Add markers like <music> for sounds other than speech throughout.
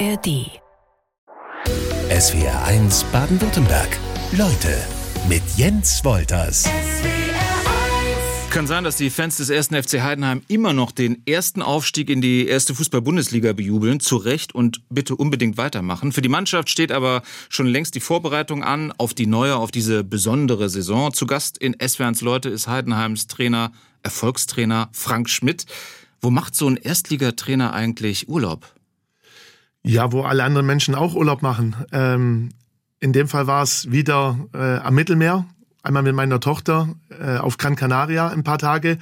ARD. SWR 1 Baden-Württemberg. Leute mit Jens Wolters. Kann sein, dass die Fans des ersten FC Heidenheim immer noch den ersten Aufstieg in die erste Fußball-Bundesliga bejubeln. Zu Recht und bitte unbedingt weitermachen. Für die Mannschaft steht aber schon längst die Vorbereitung an auf die neue, auf diese besondere Saison. Zu Gast in SWRs Leute ist Heidenheims Trainer, Erfolgstrainer Frank Schmidt. Wo macht so ein Erstligatrainer eigentlich Urlaub? Ja, wo alle anderen Menschen auch Urlaub machen. Ähm, in dem Fall war es wieder äh, am Mittelmeer, einmal mit meiner Tochter äh, auf Gran Canaria ein paar Tage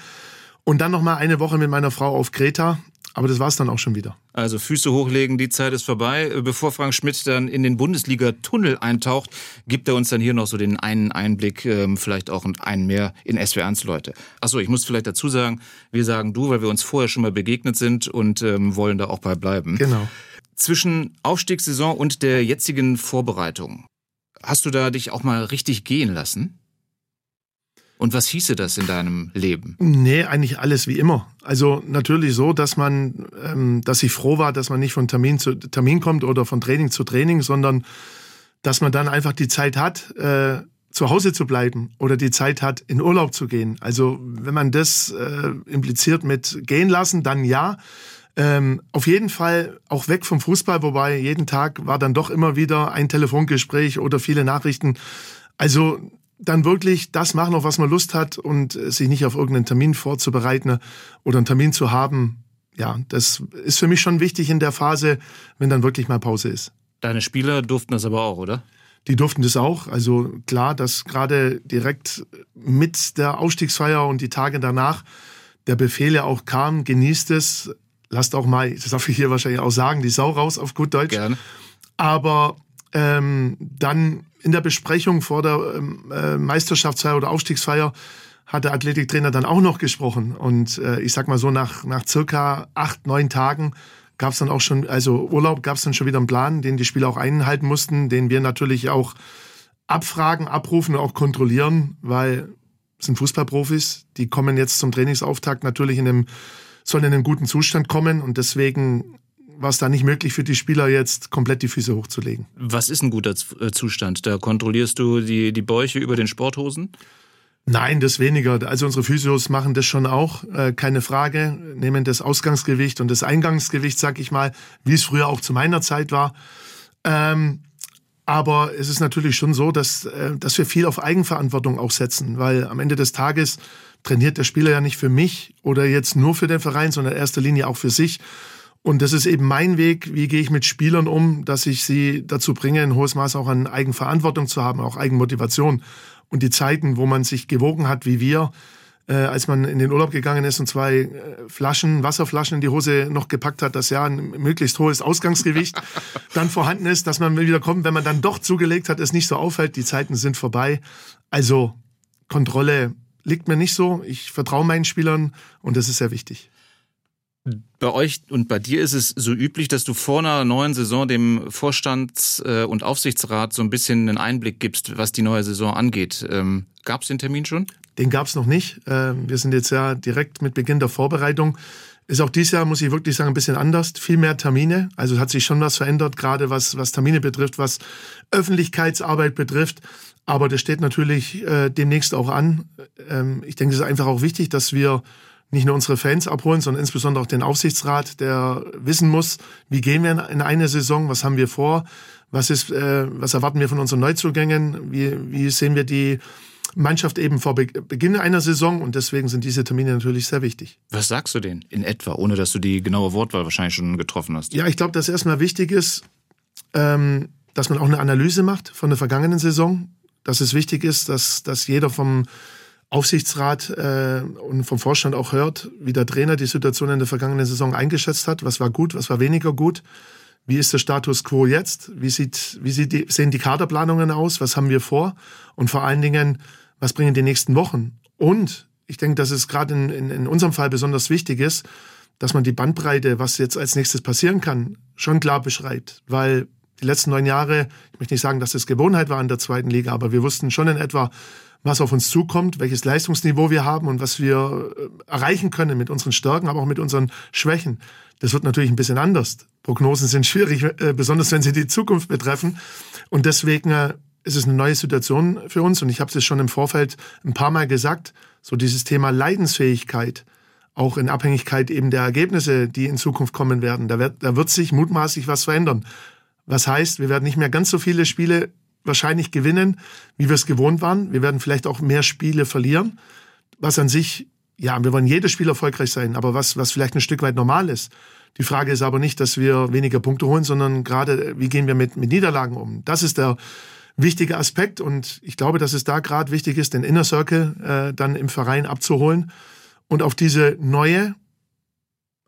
und dann noch mal eine Woche mit meiner Frau auf Kreta. Aber das war es dann auch schon wieder. Also Füße hochlegen, die Zeit ist vorbei. Äh, bevor Frank Schmidt dann in den Bundesliga-Tunnel eintaucht, gibt er uns dann hier noch so den einen Einblick, ähm, vielleicht auch einen mehr in SW1 Leute. Achso, ich muss vielleicht dazu sagen, wir sagen du, weil wir uns vorher schon mal begegnet sind und ähm, wollen da auch bei bleiben. Genau. Zwischen Aufstiegssaison und der jetzigen Vorbereitung, hast du da dich auch mal richtig gehen lassen? Und was hieße das in deinem Leben? Nee, eigentlich alles wie immer. Also natürlich so, dass man, ähm, dass ich froh war, dass man nicht von Termin zu Termin kommt oder von Training zu Training, sondern dass man dann einfach die Zeit hat, äh, zu Hause zu bleiben oder die Zeit hat, in Urlaub zu gehen. Also wenn man das äh, impliziert mit gehen lassen, dann ja. Ähm, auf jeden Fall auch weg vom Fußball, wobei jeden Tag war dann doch immer wieder ein Telefongespräch oder viele Nachrichten. Also dann wirklich das machen, auf was man Lust hat und sich nicht auf irgendeinen Termin vorzubereiten oder einen Termin zu haben. Ja, das ist für mich schon wichtig in der Phase, wenn dann wirklich mal Pause ist. Deine Spieler durften das aber auch, oder? Die durften das auch. Also klar, dass gerade direkt mit der Ausstiegsfeier und die Tage danach der Befehl ja auch kam, genießt es, lasst auch mal, das darf ich hier wahrscheinlich auch sagen, die Sau raus auf gut Deutsch. Gerne. Aber ähm, dann in der Besprechung vor der ähm, äh, Meisterschaftsfeier oder Aufstiegsfeier hat der Athletiktrainer dann auch noch gesprochen. Und äh, ich sag mal so, nach, nach circa acht, neun Tagen gab es dann auch schon, also Urlaub gab es dann schon wieder einen Plan, den die Spieler auch einhalten mussten, den wir natürlich auch abfragen, abrufen und auch kontrollieren, weil es sind Fußballprofis, die kommen jetzt zum Trainingsauftakt natürlich in einem, sollen in einen guten Zustand kommen und deswegen war es da nicht möglich für die Spieler jetzt komplett die Füße hochzulegen. Was ist ein guter äh, Zustand? Da kontrollierst du die, die Bäuche über den Sporthosen? Nein, das weniger. Also unsere Physios machen das schon auch, äh, keine Frage. Nehmen das Ausgangsgewicht und das Eingangsgewicht, sag ich mal, wie es früher auch zu meiner Zeit war. Ähm, aber es ist natürlich schon so, dass, äh, dass wir viel auf Eigenverantwortung auch setzen, weil am Ende des Tages trainiert der Spieler ja nicht für mich oder jetzt nur für den Verein, sondern in erster Linie auch für sich. Und das ist eben mein Weg, wie gehe ich mit Spielern um, dass ich sie dazu bringe, ein hohes Maß auch an Eigenverantwortung zu haben, auch Eigenmotivation. Und die Zeiten, wo man sich gewogen hat, wie wir, äh, als man in den Urlaub gegangen ist und zwei äh, Flaschen, Wasserflaschen in die Hose noch gepackt hat, dass ja ein möglichst hohes Ausgangsgewicht <laughs> dann vorhanden ist, dass man wieder kommt, wenn man dann doch zugelegt hat, es nicht so auffällt, die Zeiten sind vorbei. Also Kontrolle liegt mir nicht so. Ich vertraue meinen Spielern und das ist sehr wichtig. Bei euch und bei dir ist es so üblich, dass du vor einer neuen Saison dem Vorstands- äh, und Aufsichtsrat so ein bisschen einen Einblick gibst, was die neue Saison angeht. Ähm, gab es den Termin schon? Den gab es noch nicht. Ähm, wir sind jetzt ja direkt mit Beginn der Vorbereitung. Ist auch dieses Jahr, muss ich wirklich sagen, ein bisschen anders. Viel mehr Termine. Also hat sich schon was verändert, gerade was, was Termine betrifft, was Öffentlichkeitsarbeit betrifft. Aber das steht natürlich äh, demnächst auch an. Ähm, ich denke, es ist einfach auch wichtig, dass wir nicht nur unsere Fans abholen, sondern insbesondere auch den Aufsichtsrat, der wissen muss, wie gehen wir in eine Saison, was haben wir vor, was ist, äh, was erwarten wir von unseren Neuzugängen, wie, wie sehen wir die Mannschaft eben vor Beginn einer Saison und deswegen sind diese Termine natürlich sehr wichtig. Was sagst du denen in etwa, ohne dass du die genaue Wortwahl wahrscheinlich schon getroffen hast? Ja, ich glaube, dass erstmal wichtig ist, ähm, dass man auch eine Analyse macht von der vergangenen Saison, dass es wichtig ist, dass, dass jeder vom Aufsichtsrat äh, und vom Vorstand auch hört, wie der Trainer die Situation in der vergangenen Saison eingeschätzt hat. Was war gut, was war weniger gut? Wie ist der Status quo jetzt? Wie, sieht, wie sieht die, sehen die Kaderplanungen aus? Was haben wir vor? Und vor allen Dingen, was bringen die nächsten Wochen? Und ich denke, dass es gerade in, in, in unserem Fall besonders wichtig ist, dass man die Bandbreite, was jetzt als nächstes passieren kann, schon klar beschreibt. Weil die letzten neun Jahre, ich möchte nicht sagen, dass das Gewohnheit war in der zweiten Liga, aber wir wussten schon in etwa, was auf uns zukommt, welches Leistungsniveau wir haben und was wir äh, erreichen können mit unseren Stärken, aber auch mit unseren Schwächen. Das wird natürlich ein bisschen anders. Prognosen sind schwierig, äh, besonders wenn sie die Zukunft betreffen. Und deswegen äh, ist es eine neue Situation für uns. Und ich habe es schon im Vorfeld ein paar Mal gesagt, so dieses Thema Leidensfähigkeit, auch in Abhängigkeit eben der Ergebnisse, die in Zukunft kommen werden. Da wird, da wird sich mutmaßlich was verändern. Was heißt, wir werden nicht mehr ganz so viele Spiele wahrscheinlich gewinnen, wie wir es gewohnt waren. Wir werden vielleicht auch mehr Spiele verlieren, was an sich, ja, wir wollen jedes Spiel erfolgreich sein, aber was, was vielleicht ein Stück weit normal ist. Die Frage ist aber nicht, dass wir weniger Punkte holen, sondern gerade, wie gehen wir mit, mit Niederlagen um? Das ist der wichtige Aspekt und ich glaube, dass es da gerade wichtig ist, den Inner Circle äh, dann im Verein abzuholen und auf diese neue,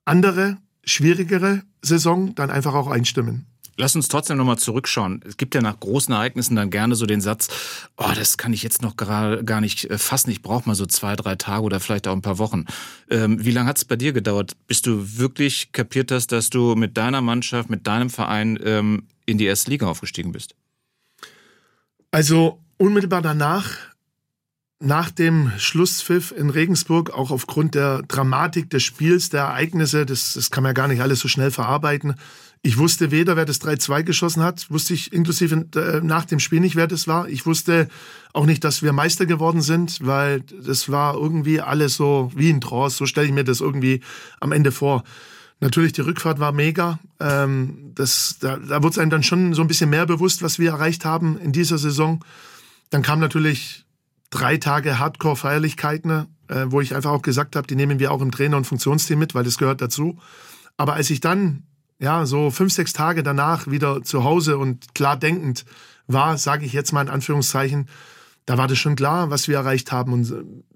andere, schwierigere Saison dann einfach auch einstimmen. Lass uns trotzdem nochmal zurückschauen. Es gibt ja nach großen Ereignissen dann gerne so den Satz, oh, das kann ich jetzt noch gar, gar nicht äh, fassen. Ich brauche mal so zwei, drei Tage oder vielleicht auch ein paar Wochen. Ähm, wie lange hat es bei dir gedauert, bis du wirklich kapiert hast, dass du mit deiner Mannschaft, mit deinem Verein ähm, in die erste Liga aufgestiegen bist? Also unmittelbar danach nach dem Schlusspfiff in Regensburg, auch aufgrund der Dramatik des Spiels, der Ereignisse, das, das kann man ja gar nicht alles so schnell verarbeiten. Ich wusste weder, wer das 3-2 geschossen hat, wusste ich inklusive äh, nach dem Spiel nicht, wer das war. Ich wusste auch nicht, dass wir Meister geworden sind, weil das war irgendwie alles so wie ein Trance. So stelle ich mir das irgendwie am Ende vor. Natürlich, die Rückfahrt war mega. Ähm, das, da, da wurde es einem dann schon so ein bisschen mehr bewusst, was wir erreicht haben in dieser Saison. Dann kam natürlich drei Tage Hardcore-Feierlichkeiten, äh, wo ich einfach auch gesagt habe, die nehmen wir auch im Trainer- und Funktionsteam mit, weil das gehört dazu. Aber als ich dann, ja, so fünf, sechs Tage danach wieder zu Hause und klar denkend war, sage ich jetzt mal in Anführungszeichen, da war das schon klar, was wir erreicht haben. Und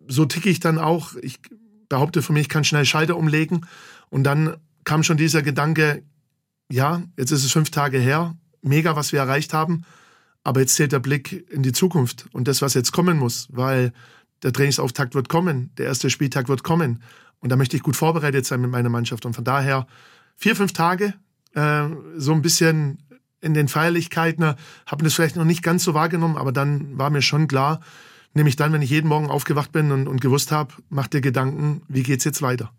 so ticke ich dann auch. Ich behaupte von mir, ich kann schnell Schalter umlegen. Und dann kam schon dieser Gedanke, ja, jetzt ist es fünf Tage her, mega, was wir erreicht haben. Aber jetzt zählt der Blick in die Zukunft und das, was jetzt kommen muss, weil der Trainingsauftakt wird kommen, der erste Spieltag wird kommen. Und da möchte ich gut vorbereitet sein mit meiner Mannschaft. Und von daher vier, fünf Tage, äh, so ein bisschen in den Feierlichkeiten, äh, habe das vielleicht noch nicht ganz so wahrgenommen, aber dann war mir schon klar, nämlich dann, wenn ich jeden Morgen aufgewacht bin und, und gewusst habe, mach dir Gedanken, wie geht's jetzt weiter.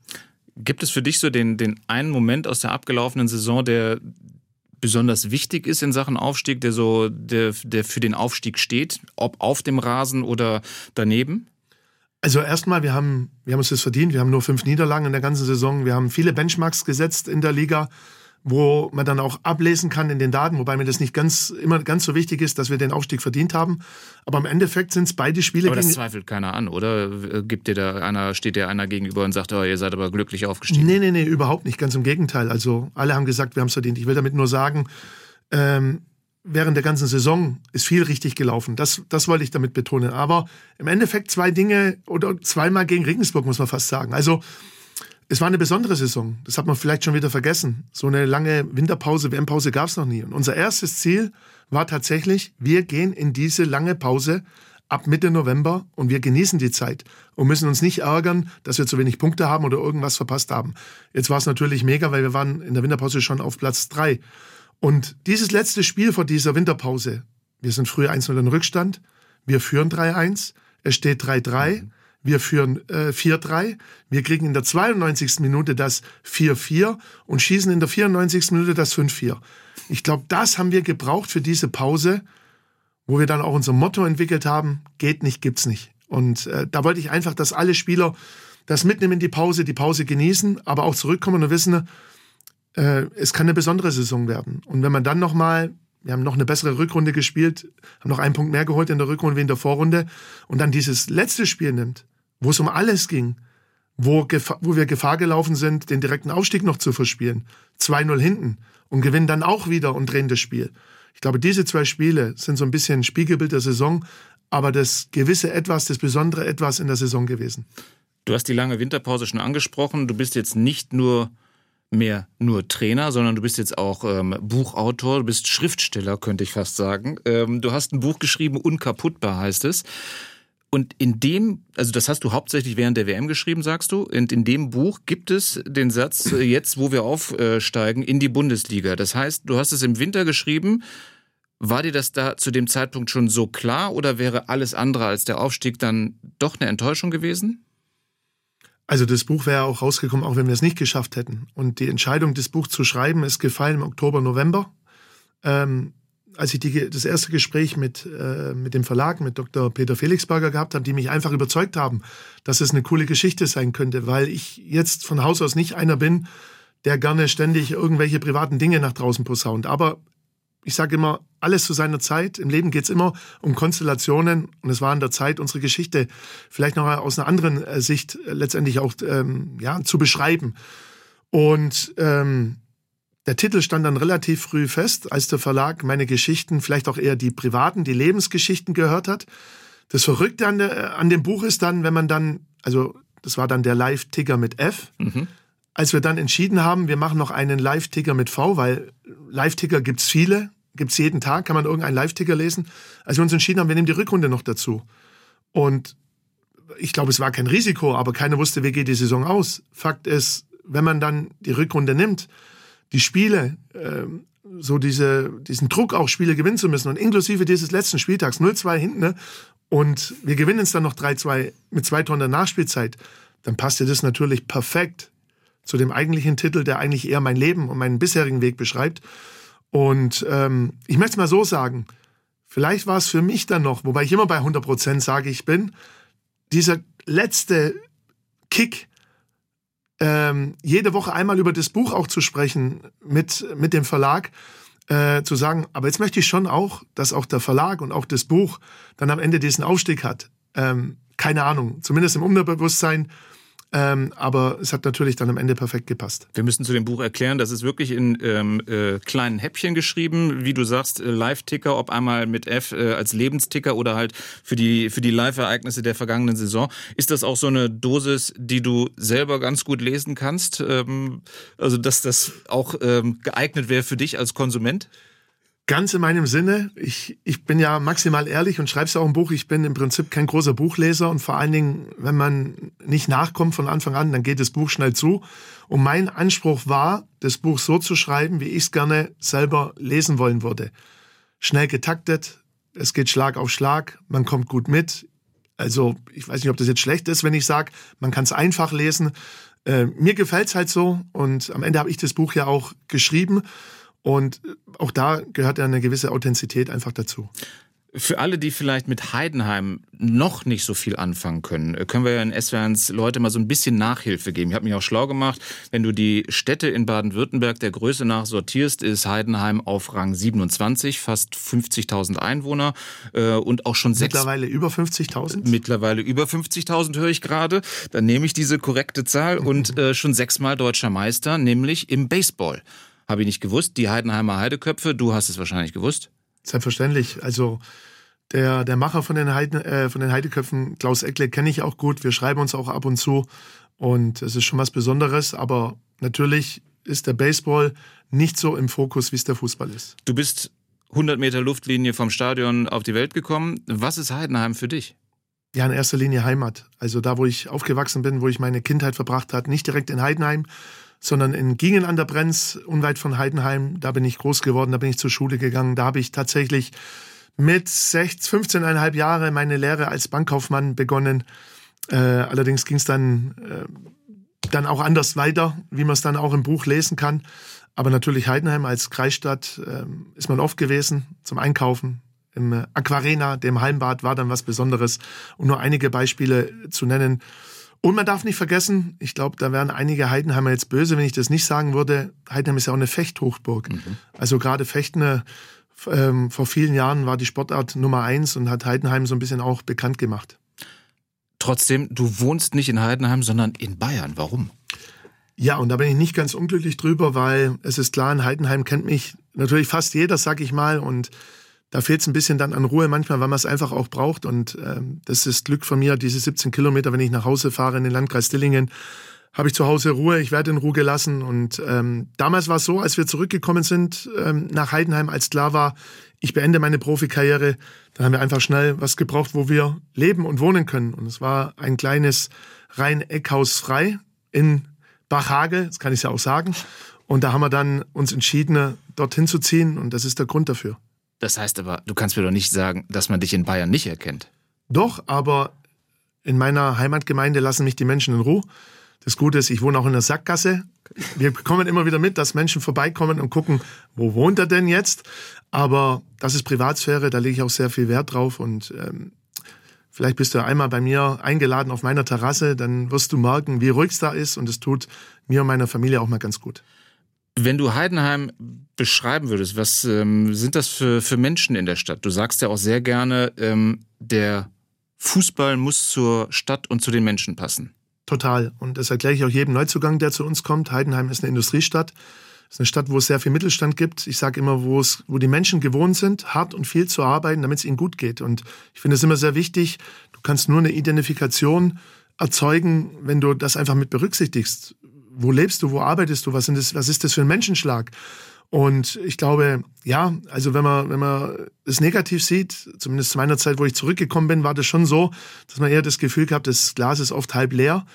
Gibt es für dich so den, den einen Moment aus der abgelaufenen Saison, der besonders wichtig ist in Sachen Aufstieg, der so, der, der für den Aufstieg steht, ob auf dem Rasen oder daneben? Also erstmal, wir haben, wir haben uns das verdient. Wir haben nur fünf Niederlagen in der ganzen Saison. Wir haben viele Benchmarks gesetzt in der Liga wo man dann auch ablesen kann in den Daten, wobei mir das nicht ganz immer ganz so wichtig ist, dass wir den Aufstieg verdient haben. Aber im Endeffekt sind es beide Spiele. Aber das zweifelt keiner an, oder? Gibt dir da einer, steht dir einer gegenüber und sagt, oh, ihr seid aber glücklich aufgestiegen? Nee, nee, nee, überhaupt nicht. Ganz im Gegenteil. Also alle haben gesagt, wir haben es verdient. Ich will damit nur sagen, ähm, während der ganzen Saison ist viel richtig gelaufen. Das, das wollte ich damit betonen. Aber im Endeffekt zwei Dinge oder zweimal gegen Regensburg, muss man fast sagen. Also es war eine besondere Saison. Das hat man vielleicht schon wieder vergessen. So eine lange Winterpause, WM-Pause gab es noch nie. Und unser erstes Ziel war tatsächlich, wir gehen in diese lange Pause ab Mitte November und wir genießen die Zeit und müssen uns nicht ärgern, dass wir zu wenig Punkte haben oder irgendwas verpasst haben. Jetzt war es natürlich mega, weil wir waren in der Winterpause schon auf Platz drei. Und dieses letzte Spiel vor dieser Winterpause, wir sind früher 1-0 in Rückstand, wir führen 3-1, es steht 3-3. Mhm. Wir führen äh, 4-3. Wir kriegen in der 92. Minute das 4-4 und schießen in der 94. Minute das 5-4. Ich glaube, das haben wir gebraucht für diese Pause, wo wir dann auch unser Motto entwickelt haben, geht nicht, gibt's nicht. Und äh, da wollte ich einfach, dass alle Spieler das mitnehmen in die Pause, die Pause genießen, aber auch zurückkommen und wissen, äh, es kann eine besondere Saison werden. Und wenn man dann nochmal wir haben noch eine bessere Rückrunde gespielt, haben noch einen Punkt mehr geholt in der Rückrunde wie in der Vorrunde und dann dieses letzte Spiel nimmt, wo es um alles ging, wo, wo wir Gefahr gelaufen sind, den direkten Aufstieg noch zu verspielen, 2-0 hinten und gewinnen dann auch wieder und drehen das Spiel. Ich glaube, diese zwei Spiele sind so ein bisschen Spiegelbild der Saison, aber das gewisse Etwas, das besondere Etwas in der Saison gewesen. Du hast die lange Winterpause schon angesprochen. Du bist jetzt nicht nur mehr nur Trainer, sondern du bist jetzt auch ähm, Buchautor, du bist Schriftsteller, könnte ich fast sagen. Ähm, du hast ein Buch geschrieben, Unkaputtbar heißt es. Und in dem, also das hast du hauptsächlich während der WM geschrieben, sagst du. Und in dem Buch gibt es den Satz, äh, jetzt wo wir aufsteigen, in die Bundesliga. Das heißt, du hast es im Winter geschrieben. War dir das da zu dem Zeitpunkt schon so klar oder wäre alles andere als der Aufstieg dann doch eine Enttäuschung gewesen? Also das Buch wäre auch rausgekommen, auch wenn wir es nicht geschafft hätten. Und die Entscheidung, das Buch zu schreiben, ist gefallen im Oktober, November. Ähm, als ich die, das erste Gespräch mit, äh, mit dem Verlag, mit Dr. Peter Felixberger gehabt habe, die mich einfach überzeugt haben, dass es eine coole Geschichte sein könnte, weil ich jetzt von Haus aus nicht einer bin, der gerne ständig irgendwelche privaten Dinge nach draußen posaunt. Aber ich sage immer, alles zu seiner Zeit. Im Leben geht es immer um Konstellationen und es war an der Zeit, unsere Geschichte vielleicht noch aus einer anderen äh, Sicht äh, letztendlich auch ähm, ja, zu beschreiben. Und ähm, der Titel stand dann relativ früh fest, als der Verlag meine Geschichten, vielleicht auch eher die privaten, die Lebensgeschichten gehört hat. Das Verrückte an, der, an dem Buch ist dann, wenn man dann, also das war dann der Live-Ticker mit F, mhm. Als wir dann entschieden haben, wir machen noch einen Live-Ticker mit V, weil Live-Ticker gibt's viele, gibt's jeden Tag, kann man irgendeinen Live-Ticker lesen. Als wir uns entschieden haben, wir nehmen die Rückrunde noch dazu. Und ich glaube, es war kein Risiko, aber keiner wusste, wie geht die Saison aus. Fakt ist, wenn man dann die Rückrunde nimmt, die Spiele, äh, so diese, diesen Druck auch Spiele gewinnen zu müssen und inklusive dieses letzten Spieltags 0-2 hinten ne? und wir gewinnen es dann noch 3-2 mit zwei Tonnen der Nachspielzeit, dann passte das natürlich perfekt zu dem eigentlichen Titel, der eigentlich eher mein Leben und meinen bisherigen Weg beschreibt. Und ähm, ich möchte es mal so sagen, vielleicht war es für mich dann noch, wobei ich immer bei 100 Prozent sage, ich bin, dieser letzte Kick, ähm, jede Woche einmal über das Buch auch zu sprechen mit, mit dem Verlag, äh, zu sagen, aber jetzt möchte ich schon auch, dass auch der Verlag und auch das Buch dann am Ende diesen Aufstieg hat. Ähm, keine Ahnung, zumindest im Unterbewusstsein ähm, aber es hat natürlich dann am Ende perfekt gepasst. Wir müssen zu dem Buch erklären, das ist wirklich in ähm, äh, kleinen Häppchen geschrieben, wie du sagst, äh, Live-Ticker, ob einmal mit F äh, als Lebensticker oder halt für die, für die Live-Ereignisse der vergangenen Saison. Ist das auch so eine Dosis, die du selber ganz gut lesen kannst? Ähm, also, dass das auch ähm, geeignet wäre für dich als Konsument? Ganz in meinem Sinne. Ich, ich bin ja maximal ehrlich und schreibe es auch im Buch. Ich bin im Prinzip kein großer Buchleser und vor allen Dingen, wenn man nicht nachkommt von Anfang an, dann geht das Buch schnell zu. Und mein Anspruch war, das Buch so zu schreiben, wie ich es gerne selber lesen wollen würde. Schnell getaktet, es geht Schlag auf Schlag, man kommt gut mit. Also ich weiß nicht, ob das jetzt schlecht ist, wenn ich sage, man kann es einfach lesen. Äh, mir gefällt's halt so und am Ende habe ich das Buch ja auch geschrieben. Und auch da gehört ja eine gewisse Authentizität einfach dazu. Für alle, die vielleicht mit Heidenheim noch nicht so viel anfangen können, können wir ja in SWRs Leute mal so ein bisschen Nachhilfe geben. Ich habe mich auch schlau gemacht. Wenn du die Städte in Baden-Württemberg der Größe nach sortierst, ist Heidenheim auf Rang 27, fast 50.000 Einwohner äh, und auch schon sechs... Mittlerweile über 50.000? Mittlerweile über 50.000 höre ich gerade. Dann nehme ich diese korrekte Zahl und <laughs> äh, schon sechsmal deutscher Meister, nämlich im Baseball. Habe ich nicht gewusst. Die Heidenheimer Heideköpfe, du hast es wahrscheinlich gewusst. Selbstverständlich. Also der, der Macher von den, Heiden, äh, von den Heideköpfen, Klaus Eckle, kenne ich auch gut. Wir schreiben uns auch ab und zu. Und es ist schon was Besonderes. Aber natürlich ist der Baseball nicht so im Fokus, wie es der Fußball ist. Du bist 100 Meter Luftlinie vom Stadion auf die Welt gekommen. Was ist Heidenheim für dich? Ja, in erster Linie Heimat. Also da, wo ich aufgewachsen bin, wo ich meine Kindheit verbracht habe. Nicht direkt in Heidenheim, sondern in Gingen an der Brenz, unweit von Heidenheim. Da bin ich groß geworden, da bin ich zur Schule gegangen. Da habe ich tatsächlich mit 16, 15,5 Jahre meine Lehre als Bankkaufmann begonnen. Äh, allerdings ging es dann, äh, dann auch anders weiter, wie man es dann auch im Buch lesen kann. Aber natürlich Heidenheim als Kreisstadt äh, ist man oft gewesen zum Einkaufen. Im Aquarena, dem Heimbad, war dann was Besonderes. Um nur einige Beispiele zu nennen. Und man darf nicht vergessen, ich glaube, da wären einige Heidenheimer jetzt böse, wenn ich das nicht sagen würde. Heidenheim ist ja auch eine Fechthochburg. Mhm. Also gerade Fechten ähm, vor vielen Jahren war die Sportart Nummer eins und hat Heidenheim so ein bisschen auch bekannt gemacht. Trotzdem, du wohnst nicht in Heidenheim, sondern in Bayern. Warum? Ja, und da bin ich nicht ganz unglücklich drüber, weil es ist klar, in Heidenheim kennt mich natürlich fast jeder, sag ich mal, und da fehlt es ein bisschen dann an Ruhe manchmal, weil man es einfach auch braucht. Und ähm, das ist Glück von mir, diese 17 Kilometer, wenn ich nach Hause fahre in den Landkreis Dillingen, habe ich zu Hause Ruhe, ich werde in Ruhe gelassen. Und ähm, damals war es so, als wir zurückgekommen sind ähm, nach Heidenheim, als klar war, ich beende meine Profikarriere, dann haben wir einfach schnell was gebraucht, wo wir leben und wohnen können. Und es war ein kleines Rhein-Eckhaus frei in Bachhage, das kann ich ja auch sagen. Und da haben wir dann uns entschieden, dorthin zu ziehen und das ist der Grund dafür. Das heißt aber, du kannst mir doch nicht sagen, dass man dich in Bayern nicht erkennt. Doch, aber in meiner Heimatgemeinde lassen mich die Menschen in Ruhe. Das Gute ist, ich wohne auch in der Sackgasse. Wir bekommen immer wieder mit, dass Menschen vorbeikommen und gucken, wo wohnt er denn jetzt? Aber das ist Privatsphäre, da lege ich auch sehr viel Wert drauf. Und ähm, vielleicht bist du einmal bei mir eingeladen auf meiner Terrasse, dann wirst du merken, wie ruhig es da ist. Und es tut mir und meiner Familie auch mal ganz gut. Wenn du Heidenheim beschreiben würdest, was ähm, sind das für, für Menschen in der Stadt? Du sagst ja auch sehr gerne, ähm, der Fußball muss zur Stadt und zu den Menschen passen. Total. Und das erkläre ich auch jedem Neuzugang, der zu uns kommt. Heidenheim ist eine Industriestadt. Es ist eine Stadt, wo es sehr viel Mittelstand gibt. Ich sage immer, wo es, wo die Menschen gewohnt sind, hart und viel zu arbeiten, damit es ihnen gut geht. Und ich finde es immer sehr wichtig. Du kannst nur eine Identifikation erzeugen, wenn du das einfach mit berücksichtigst. Wo lebst du? Wo arbeitest du? Was, sind das, was ist das für ein Menschenschlag? Und ich glaube, ja, also wenn man, wenn man es negativ sieht, zumindest zu meiner Zeit, wo ich zurückgekommen bin, war das schon so, dass man eher das Gefühl gehabt, das Glas ist oft halb leer.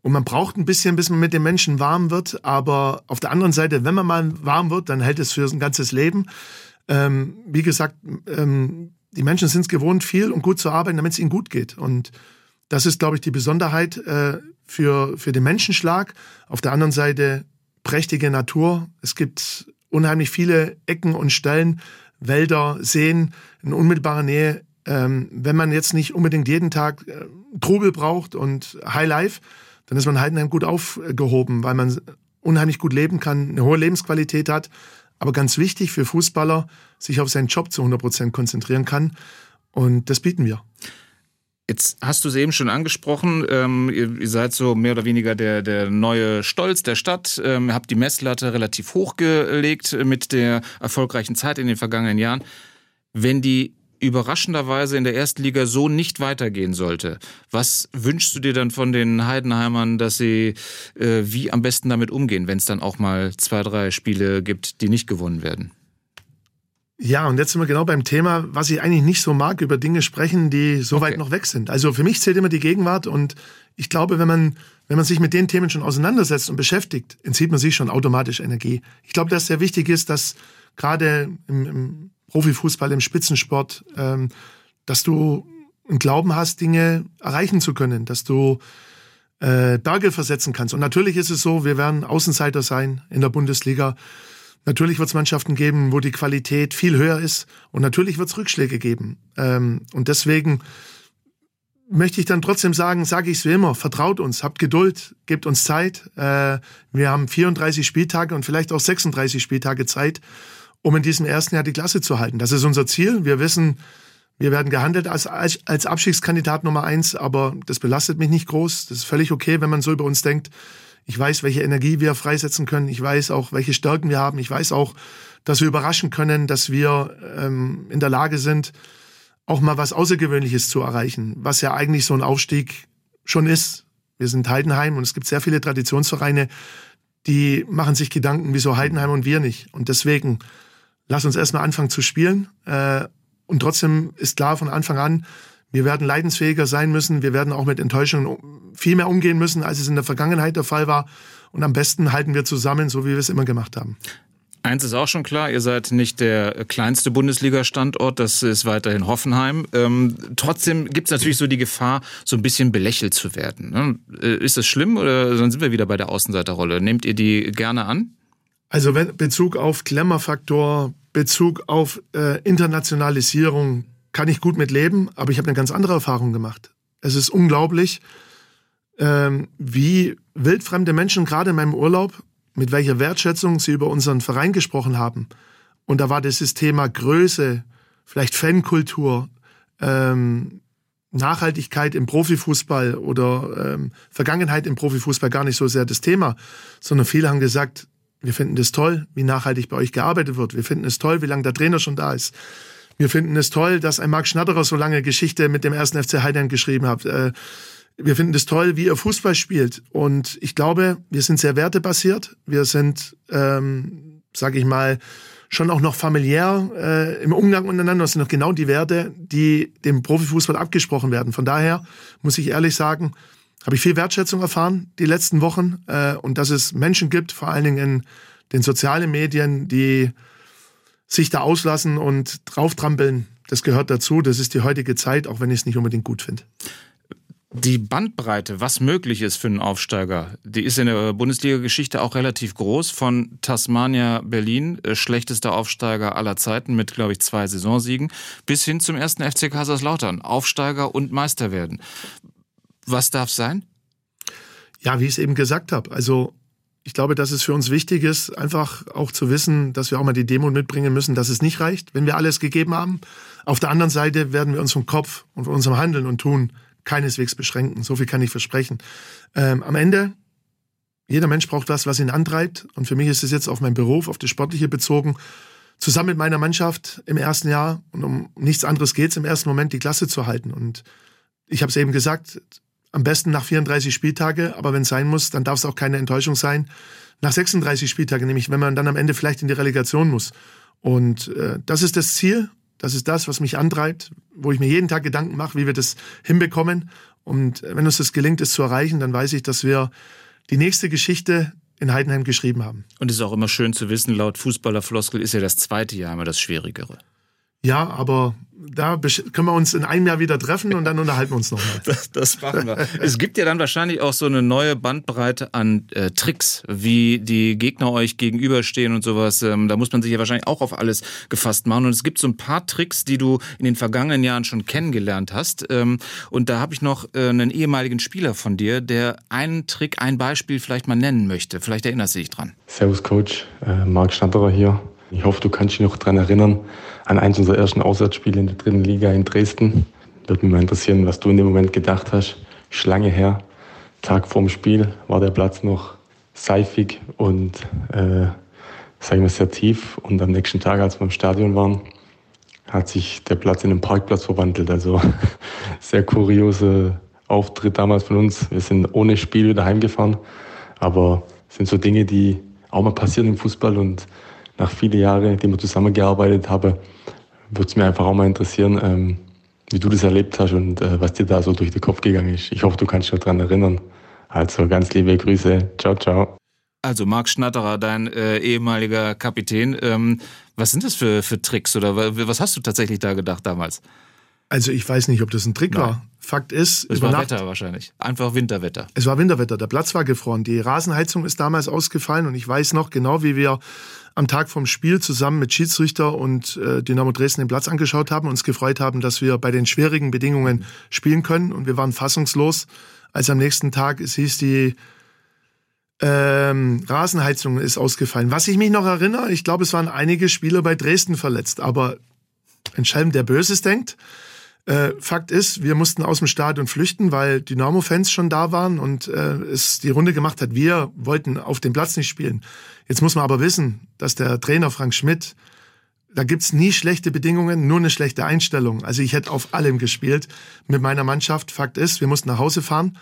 Und man braucht ein bisschen, bis man mit den Menschen warm wird. Aber auf der anderen Seite, wenn man mal warm wird, dann hält es für ein ganzes Leben. Ähm, wie gesagt, ähm, die Menschen sind es gewohnt, viel und gut zu arbeiten, damit es ihnen gut geht. Und das ist, glaube ich, die Besonderheit äh, für, für den Menschenschlag. Auf der anderen Seite prächtige Natur. Es gibt unheimlich viele Ecken und Stellen, Wälder, Seen in unmittelbarer Nähe. Ähm, wenn man jetzt nicht unbedingt jeden Tag äh, Trubel braucht und High Life, dann ist man Heidenheim gut aufgehoben, weil man unheimlich gut leben kann, eine hohe Lebensqualität hat. Aber ganz wichtig für Fußballer, sich auf seinen Job zu 100 Prozent konzentrieren kann. Und das bieten wir. Jetzt hast du es eben schon angesprochen, ähm, ihr, seid so mehr oder weniger der, der neue Stolz der Stadt, ähm, habt die Messlatte relativ hochgelegt mit der erfolgreichen Zeit in den vergangenen Jahren. Wenn die überraschenderweise in der ersten Liga so nicht weitergehen sollte, was wünschst du dir dann von den Heidenheimern, dass sie äh, wie am besten damit umgehen, wenn es dann auch mal zwei, drei Spiele gibt, die nicht gewonnen werden? Ja, und jetzt sind wir genau beim Thema, was ich eigentlich nicht so mag, über Dinge sprechen, die so okay. weit noch weg sind. Also für mich zählt immer die Gegenwart und ich glaube, wenn man, wenn man sich mit den Themen schon auseinandersetzt und beschäftigt, entzieht man sich schon automatisch Energie. Ich glaube, dass sehr wichtig ist, dass gerade im, im Profifußball, im Spitzensport, ähm, dass du einen Glauben hast, Dinge erreichen zu können, dass du äh, Berge versetzen kannst. Und natürlich ist es so, wir werden Außenseiter sein in der Bundesliga. Natürlich wird es Mannschaften geben, wo die Qualität viel höher ist und natürlich wird es Rückschläge geben. Ähm, und deswegen möchte ich dann trotzdem sagen, sage ich es wie immer, vertraut uns, habt Geduld, gebt uns Zeit. Äh, wir haben 34 Spieltage und vielleicht auch 36 Spieltage Zeit, um in diesem ersten Jahr die Klasse zu halten. Das ist unser Ziel. Wir wissen, wir werden gehandelt als, als Abstiegskandidat Nummer eins, aber das belastet mich nicht groß. Das ist völlig okay, wenn man so über uns denkt. Ich weiß, welche Energie wir freisetzen können. Ich weiß auch, welche Stärken wir haben. Ich weiß auch, dass wir überraschen können, dass wir ähm, in der Lage sind, auch mal was Außergewöhnliches zu erreichen, was ja eigentlich so ein Aufstieg schon ist. Wir sind Heidenheim und es gibt sehr viele Traditionsvereine, die machen sich Gedanken, wieso Heidenheim und wir nicht. Und deswegen lass uns erstmal anfangen zu spielen. Äh, und trotzdem ist klar von Anfang an, wir werden leidensfähiger sein müssen. Wir werden auch mit Enttäuschungen viel mehr umgehen müssen, als es in der Vergangenheit der Fall war. Und am besten halten wir zusammen, so wie wir es immer gemacht haben. Eins ist auch schon klar, ihr seid nicht der kleinste Bundesliga-Standort, das ist weiterhin Hoffenheim. Ähm, trotzdem gibt es natürlich so die Gefahr, so ein bisschen belächelt zu werden. Ne? Äh, ist das schlimm oder dann sind wir wieder bei der Außenseiterrolle? Nehmt ihr die gerne an? Also wenn Bezug auf Klemmerfaktor, Bezug auf äh, Internationalisierung, kann ich gut mit leben, aber ich habe eine ganz andere Erfahrung gemacht. Es ist unglaublich, ähm, wie wildfremde Menschen gerade in meinem Urlaub, mit welcher Wertschätzung sie über unseren Verein gesprochen haben. Und da war das Thema Größe, vielleicht Fankultur, ähm, Nachhaltigkeit im Profifußball oder ähm, Vergangenheit im Profifußball gar nicht so sehr das Thema, sondern viele haben gesagt, wir finden das toll, wie nachhaltig bei euch gearbeitet wird. Wir finden es toll, wie lange der Trainer schon da ist. Wir finden es toll, dass ein Marc Schnatterer so lange Geschichte mit dem ersten FC Heidenheim geschrieben hat. Äh, wir finden es toll, wie er Fußball spielt. Und ich glaube, wir sind sehr wertebasiert. Wir sind, ähm, sage ich mal, schon auch noch familiär äh, im Umgang untereinander. Das sind noch genau die Werte, die dem Profifußball abgesprochen werden. Von daher muss ich ehrlich sagen, habe ich viel Wertschätzung erfahren die letzten Wochen äh, und dass es Menschen gibt, vor allen Dingen in den sozialen Medien, die sich da auslassen und drauftrampeln. Das gehört dazu. Das ist die heutige Zeit, auch wenn ich es nicht unbedingt gut finde. Die Bandbreite, was möglich ist für einen Aufsteiger, die ist in der Bundesliga-Geschichte auch relativ groß. Von Tasmania Berlin, äh, schlechtester Aufsteiger aller Zeiten mit, glaube ich, zwei Saisonsiegen, bis hin zum ersten FC Kaiserslautern, Aufsteiger und Meister werden. Was darf sein? Ja, wie ich es eben gesagt habe. Also ich glaube, dass es für uns wichtig ist, einfach auch zu wissen, dass wir auch mal die Demo mitbringen müssen, dass es nicht reicht, wenn wir alles gegeben haben. Auf der anderen Seite werden wir uns vom Kopf und von unserem Handeln und Tun keineswegs beschränken. So viel kann ich versprechen. Ähm, am Ende, jeder Mensch braucht was, was ihn antreibt. Und für mich ist es jetzt auf meinen Beruf, auf das Sportliche bezogen, zusammen mit meiner Mannschaft im ersten Jahr. Und um nichts anderes geht es im ersten Moment, die Klasse zu halten. Und ich habe es eben gesagt, am besten nach 34 Spieltage, aber wenn es sein muss, dann darf es auch keine Enttäuschung sein. Nach 36 Spieltage, nämlich wenn man dann am Ende vielleicht in die Relegation muss. Und äh, das ist das Ziel das ist das, was mich antreibt, wo ich mir jeden Tag Gedanken mache, wie wir das hinbekommen. Und wenn uns das gelingt, es zu erreichen, dann weiß ich, dass wir die nächste Geschichte in Heidenheim geschrieben haben. Und es ist auch immer schön zu wissen, laut Fußballerfloskel ist ja das zweite Jahr immer das Schwierigere. Ja, aber da können wir uns in einem Jahr wieder treffen und dann unterhalten wir uns nochmal. <laughs> Das, das machen wir. es gibt ja dann wahrscheinlich auch so eine neue Bandbreite an äh, Tricks, wie die Gegner euch gegenüberstehen und sowas. Ähm, da muss man sich ja wahrscheinlich auch auf alles gefasst machen. Und es gibt so ein paar Tricks, die du in den vergangenen Jahren schon kennengelernt hast. Ähm, und da habe ich noch äh, einen ehemaligen Spieler von dir, der einen Trick, ein Beispiel vielleicht mal nennen möchte. Vielleicht erinnerst du dich dran. Servus Coach, äh, Marc Schnatterer hier. Ich hoffe, du kannst dich noch daran erinnern, an eins unserer ersten Auswärtsspiele in der dritten Liga in Dresden. Würde mich mal interessieren, was du in dem Moment gedacht hast. Schlange her. Tag vorm Spiel war der Platz noch seifig und äh, sagen wir sehr tief. Und am nächsten Tag, als wir im Stadion waren, hat sich der Platz in einen Parkplatz verwandelt. Also <laughs> sehr kuriose Auftritt damals von uns. Wir sind ohne Spiel wieder heimgefahren. Aber es sind so Dinge, die auch mal passieren im Fußball und nach vielen Jahren, in denen wir zusammengearbeitet haben, würde es mir einfach auch mal interessieren, ähm, wie du das erlebt hast und äh, was dir da so durch den Kopf gegangen ist. Ich hoffe, du kannst dich daran erinnern. Also ganz liebe Grüße. Ciao, ciao. Also Marc Schnatterer, dein äh, ehemaliger Kapitän. Ähm, was sind das für, für Tricks oder was hast du tatsächlich da gedacht damals? Also ich weiß nicht, ob das ein Trick Nein. war. Fakt ist, es war Nacht, Wetter wahrscheinlich. Einfach Winterwetter. Es war Winterwetter. Der Platz war gefroren. Die Rasenheizung ist damals ausgefallen und ich weiß noch genau, wie wir am Tag vom Spiel zusammen mit Schiedsrichter und äh, Dynamo Dresden den Platz angeschaut haben und uns gefreut haben, dass wir bei den schwierigen Bedingungen spielen können. Und wir waren fassungslos, als am nächsten Tag es hieß, die ähm, Rasenheizung ist ausgefallen. Was ich mich noch erinnere, ich glaube, es waren einige Spieler bei Dresden verletzt, aber entscheidend, der Böses denkt. Äh, Fakt ist, wir mussten aus dem Stadion flüchten, weil Dynamo-Fans schon da waren und äh, es die Runde gemacht hat. Wir wollten auf dem Platz nicht spielen. Jetzt muss man aber wissen, dass der Trainer Frank Schmidt, da gibt's nie schlechte Bedingungen, nur eine schlechte Einstellung. Also ich hätte auf allem gespielt mit meiner Mannschaft. Fakt ist, wir mussten nach Hause fahren.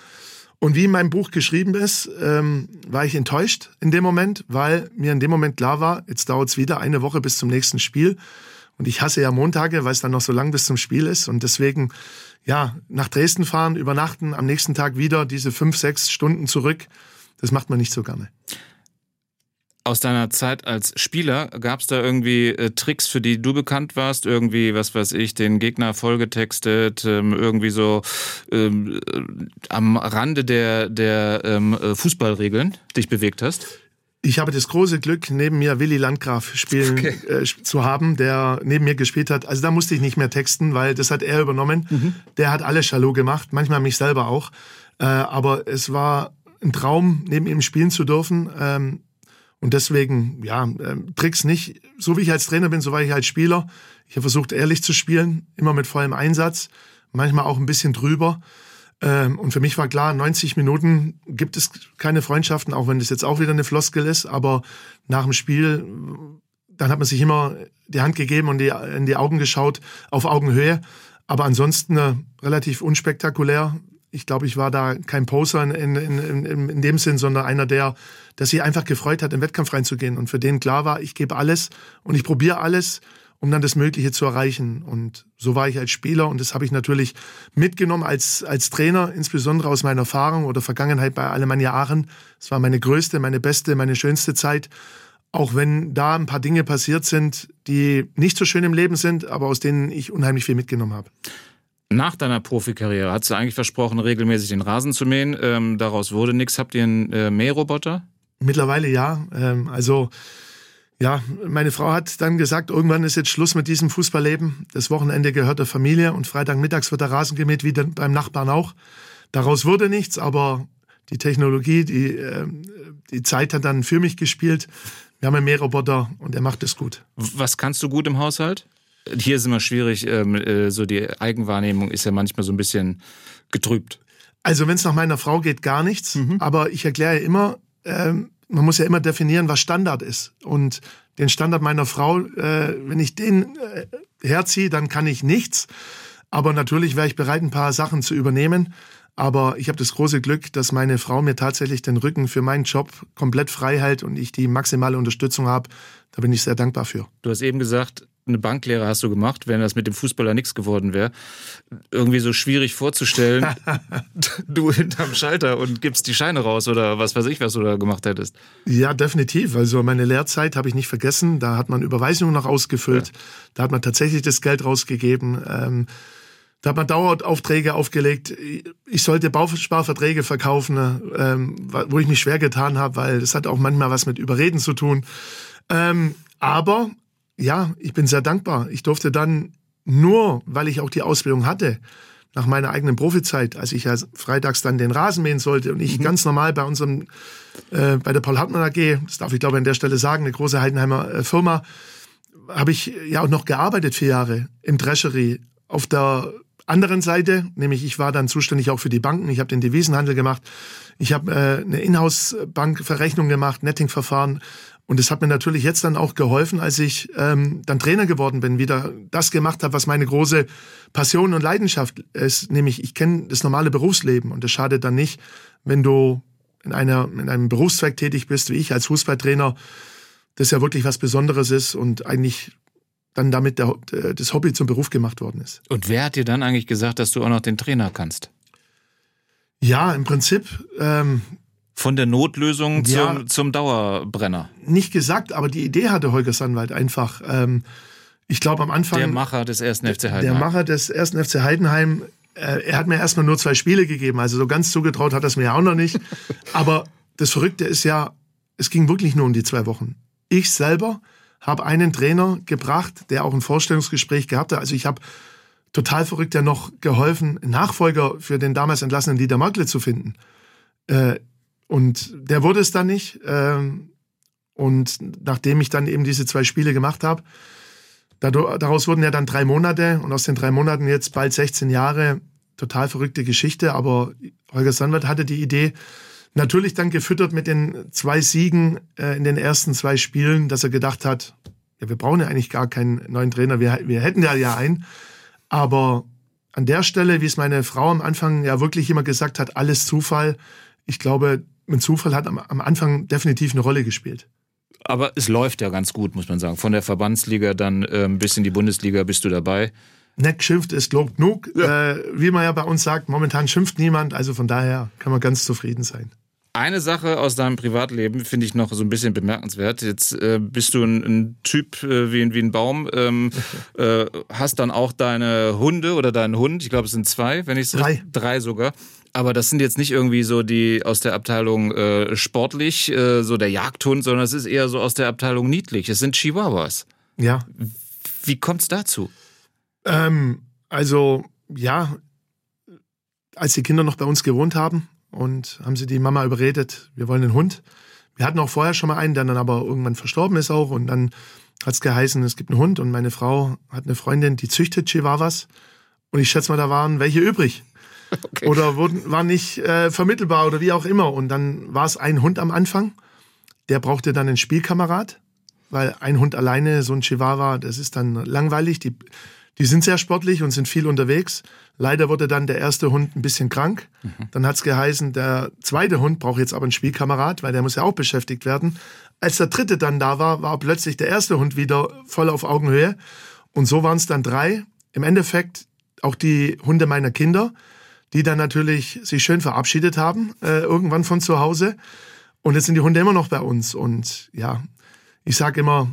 Und wie in meinem Buch geschrieben ist, ähm, war ich enttäuscht in dem Moment, weil mir in dem Moment klar war, jetzt dauert's wieder eine Woche bis zum nächsten Spiel. Und ich hasse ja Montage, weil es dann noch so lang bis zum Spiel ist. Und deswegen, ja, nach Dresden fahren, übernachten, am nächsten Tag wieder diese fünf, sechs Stunden zurück, das macht man nicht so gerne. Aus deiner Zeit als Spieler gab es da irgendwie äh, Tricks, für die du bekannt warst? Irgendwie, was weiß ich, den Gegner vollgetextet, ähm, irgendwie so ähm, äh, am Rande der, der ähm, äh, Fußballregeln dich bewegt hast? Ich habe das große Glück, neben mir Willy Landgraf spielen okay. äh, zu haben, der neben mir gespielt hat. Also da musste ich nicht mehr texten, weil das hat er übernommen. Mhm. Der hat alles Schalou gemacht, manchmal mich selber auch. Äh, aber es war ein Traum, neben ihm spielen zu dürfen. Ähm, und deswegen, ja, äh, Tricks nicht. So wie ich als Trainer bin, so war ich als Spieler. Ich habe versucht, ehrlich zu spielen, immer mit vollem Einsatz, manchmal auch ein bisschen drüber. Ähm, und für mich war klar, 90 Minuten gibt es keine Freundschaften, auch wenn das jetzt auch wieder eine Floskel ist. Aber nach dem Spiel, dann hat man sich immer die Hand gegeben und die, in die Augen geschaut, auf Augenhöhe. Aber ansonsten äh, relativ unspektakulär. Ich glaube, ich war da kein Poser in, in, in, in dem Sinn, sondern einer, der, der sich einfach gefreut hat, im Wettkampf reinzugehen und für den klar war, ich gebe alles und ich probiere alles, um dann das Mögliche zu erreichen. Und so war ich als Spieler und das habe ich natürlich mitgenommen als, als Trainer, insbesondere aus meiner Erfahrung oder Vergangenheit bei Alemannia Aachen. Es war meine größte, meine beste, meine schönste Zeit. Auch wenn da ein paar Dinge passiert sind, die nicht so schön im Leben sind, aber aus denen ich unheimlich viel mitgenommen habe. Nach deiner Profikarriere hast du eigentlich versprochen, regelmäßig den Rasen zu mähen. Ähm, daraus wurde nichts. Habt ihr einen äh, Mähroboter? Mittlerweile ja. Ähm, also ja, meine Frau hat dann gesagt, irgendwann ist jetzt Schluss mit diesem Fußballleben. Das Wochenende gehört der Familie und Freitagmittags wird der Rasen gemäht, wie beim Nachbarn auch. Daraus wurde nichts, aber die Technologie, die, äh, die Zeit hat dann für mich gespielt. Wir haben einen Mähroboter und er macht es gut. Was kannst du gut im Haushalt? Hier ist immer schwierig, ähm, äh, so die Eigenwahrnehmung ist ja manchmal so ein bisschen getrübt. Also wenn es nach meiner Frau geht, gar nichts. Mhm. Aber ich erkläre immer, ähm, man muss ja immer definieren, was Standard ist. Und den Standard meiner Frau, äh, wenn ich den äh, herziehe, dann kann ich nichts. Aber natürlich wäre ich bereit, ein paar Sachen zu übernehmen. Aber ich habe das große Glück, dass meine Frau mir tatsächlich den Rücken für meinen Job komplett frei hält und ich die maximale Unterstützung habe. Da bin ich sehr dankbar für. Du hast eben gesagt, eine Banklehre hast du gemacht, wenn das mit dem Fußballer nichts geworden wäre. Irgendwie so schwierig vorzustellen, <laughs> du hinterm Schalter und gibst die Scheine raus oder was weiß ich, was du da gemacht hättest. Ja, definitiv. Also meine Lehrzeit habe ich nicht vergessen. Da hat man Überweisungen noch ausgefüllt. Ja. Da hat man tatsächlich das Geld rausgegeben. Ähm, da hat man Daueraufträge aufgelegt. Ich sollte Bausparverträge verkaufen, ähm, wo ich mich schwer getan habe, weil das hat auch manchmal was mit Überreden zu tun. Ähm, aber ja, ich bin sehr dankbar. Ich durfte dann nur, weil ich auch die Ausbildung hatte, nach meiner eigenen Profizeit, als ich ja freitags dann den Rasen mähen sollte und ich mhm. ganz normal bei unserem, äh, bei der Paul Hartmann AG, das darf ich glaube an der Stelle sagen, eine große Heidenheimer äh, Firma, habe ich ja auch noch gearbeitet, vier Jahre im Treasury. Auf der anderen Seite, nämlich ich war dann zuständig auch für die Banken, ich habe den Devisenhandel gemacht, ich habe äh, eine Inhouse-Bankverrechnung gemacht, Netting-Verfahren und es hat mir natürlich jetzt dann auch geholfen, als ich ähm, dann Trainer geworden bin, wieder das gemacht habe, was meine große Passion und Leidenschaft ist, nämlich ich kenne das normale Berufsleben und es schadet dann nicht, wenn du in, einer, in einem Berufszweig tätig bist, wie ich als Fußballtrainer, das ja wirklich was Besonderes ist und eigentlich dann damit der, das Hobby zum Beruf gemacht worden ist. Und wer hat dir dann eigentlich gesagt, dass du auch noch den Trainer kannst? Ja, im Prinzip ähm, von der Notlösung ja, zum, zum Dauerbrenner. Nicht gesagt, aber die Idee hatte Holger Sandwald einfach. Ähm, ich glaube am Anfang. Der Macher des ersten FC Heidenheim. Der Macher des ersten FC Heidenheim. Äh, er hat mir erstmal nur zwei Spiele gegeben, also so ganz zugetraut hat er es mir ja auch noch nicht. <laughs> aber das Verrückte ist ja, es ging wirklich nur um die zwei Wochen. Ich selber habe einen Trainer gebracht, der auch ein Vorstellungsgespräch gehabt hat. Also ich habe total verrückt ja noch geholfen, Nachfolger für den damals entlassenen Dieter Markle zu finden. Äh, und der wurde es dann nicht. Ähm, und nachdem ich dann eben diese zwei Spiele gemacht habe, daraus wurden ja dann drei Monate und aus den drei Monaten jetzt bald 16 Jahre. Total verrückte Geschichte, aber Holger Sandwart hatte die Idee, natürlich dann gefüttert mit den zwei Siegen äh, in den ersten zwei Spielen, dass er gedacht hat, ja, wir brauchen ja eigentlich gar keinen neuen Trainer, wir, wir hätten ja ja einen. Aber an der Stelle, wie es meine Frau am Anfang ja wirklich immer gesagt hat, alles Zufall. Ich glaube, ein Zufall hat am, am Anfang definitiv eine Rolle gespielt. Aber es läuft ja ganz gut, muss man sagen. Von der Verbandsliga dann ähm, bis in die Bundesliga bist du dabei. Nett geschimpft ist Lob genug. Ja. Äh, wie man ja bei uns sagt, momentan schimpft niemand. Also von daher kann man ganz zufrieden sein. Eine Sache aus deinem Privatleben finde ich noch so ein bisschen bemerkenswert. Jetzt äh, bist du ein, ein Typ äh, wie, wie ein Baum, ähm, <laughs> äh, hast dann auch deine Hunde oder deinen Hund, ich glaube es sind zwei, wenn ich es drei. drei sogar. Aber das sind jetzt nicht irgendwie so die aus der Abteilung äh, sportlich, äh, so der Jagdhund, sondern es ist eher so aus der Abteilung niedlich. Es sind Chihuahuas. Ja. Wie kommt es dazu? Ähm, also, ja, als die Kinder noch bei uns gewohnt haben und haben sie die Mama überredet, wir wollen einen Hund. Wir hatten auch vorher schon mal einen, der dann aber irgendwann verstorben ist auch. Und dann hat es geheißen, es gibt einen Hund und meine Frau hat eine Freundin, die züchtet Chihuahuas. Und ich schätze mal, da waren welche übrig. Okay. Oder wurden, waren nicht äh, vermittelbar oder wie auch immer. Und dann war es ein Hund am Anfang, der brauchte dann einen Spielkamerad, weil ein Hund alleine, so ein Chihuahua, das ist dann langweilig. Die, Die sind sehr sportlich und sind viel unterwegs. Leider wurde dann der erste Hund ein bisschen krank. Mhm. Dann hat's geheißen, der zweite Hund braucht jetzt aber einen Spielkamerad, weil der muss ja auch beschäftigt werden. Als der dritte dann da war, war plötzlich der erste Hund wieder voll auf Augenhöhe. Und so waren es dann drei. Im Endeffekt auch die Hunde meiner Kinder, die dann natürlich sich schön verabschiedet haben, äh, irgendwann von zu Hause. Und jetzt sind die Hunde immer noch bei uns. Und ja, ich sage immer,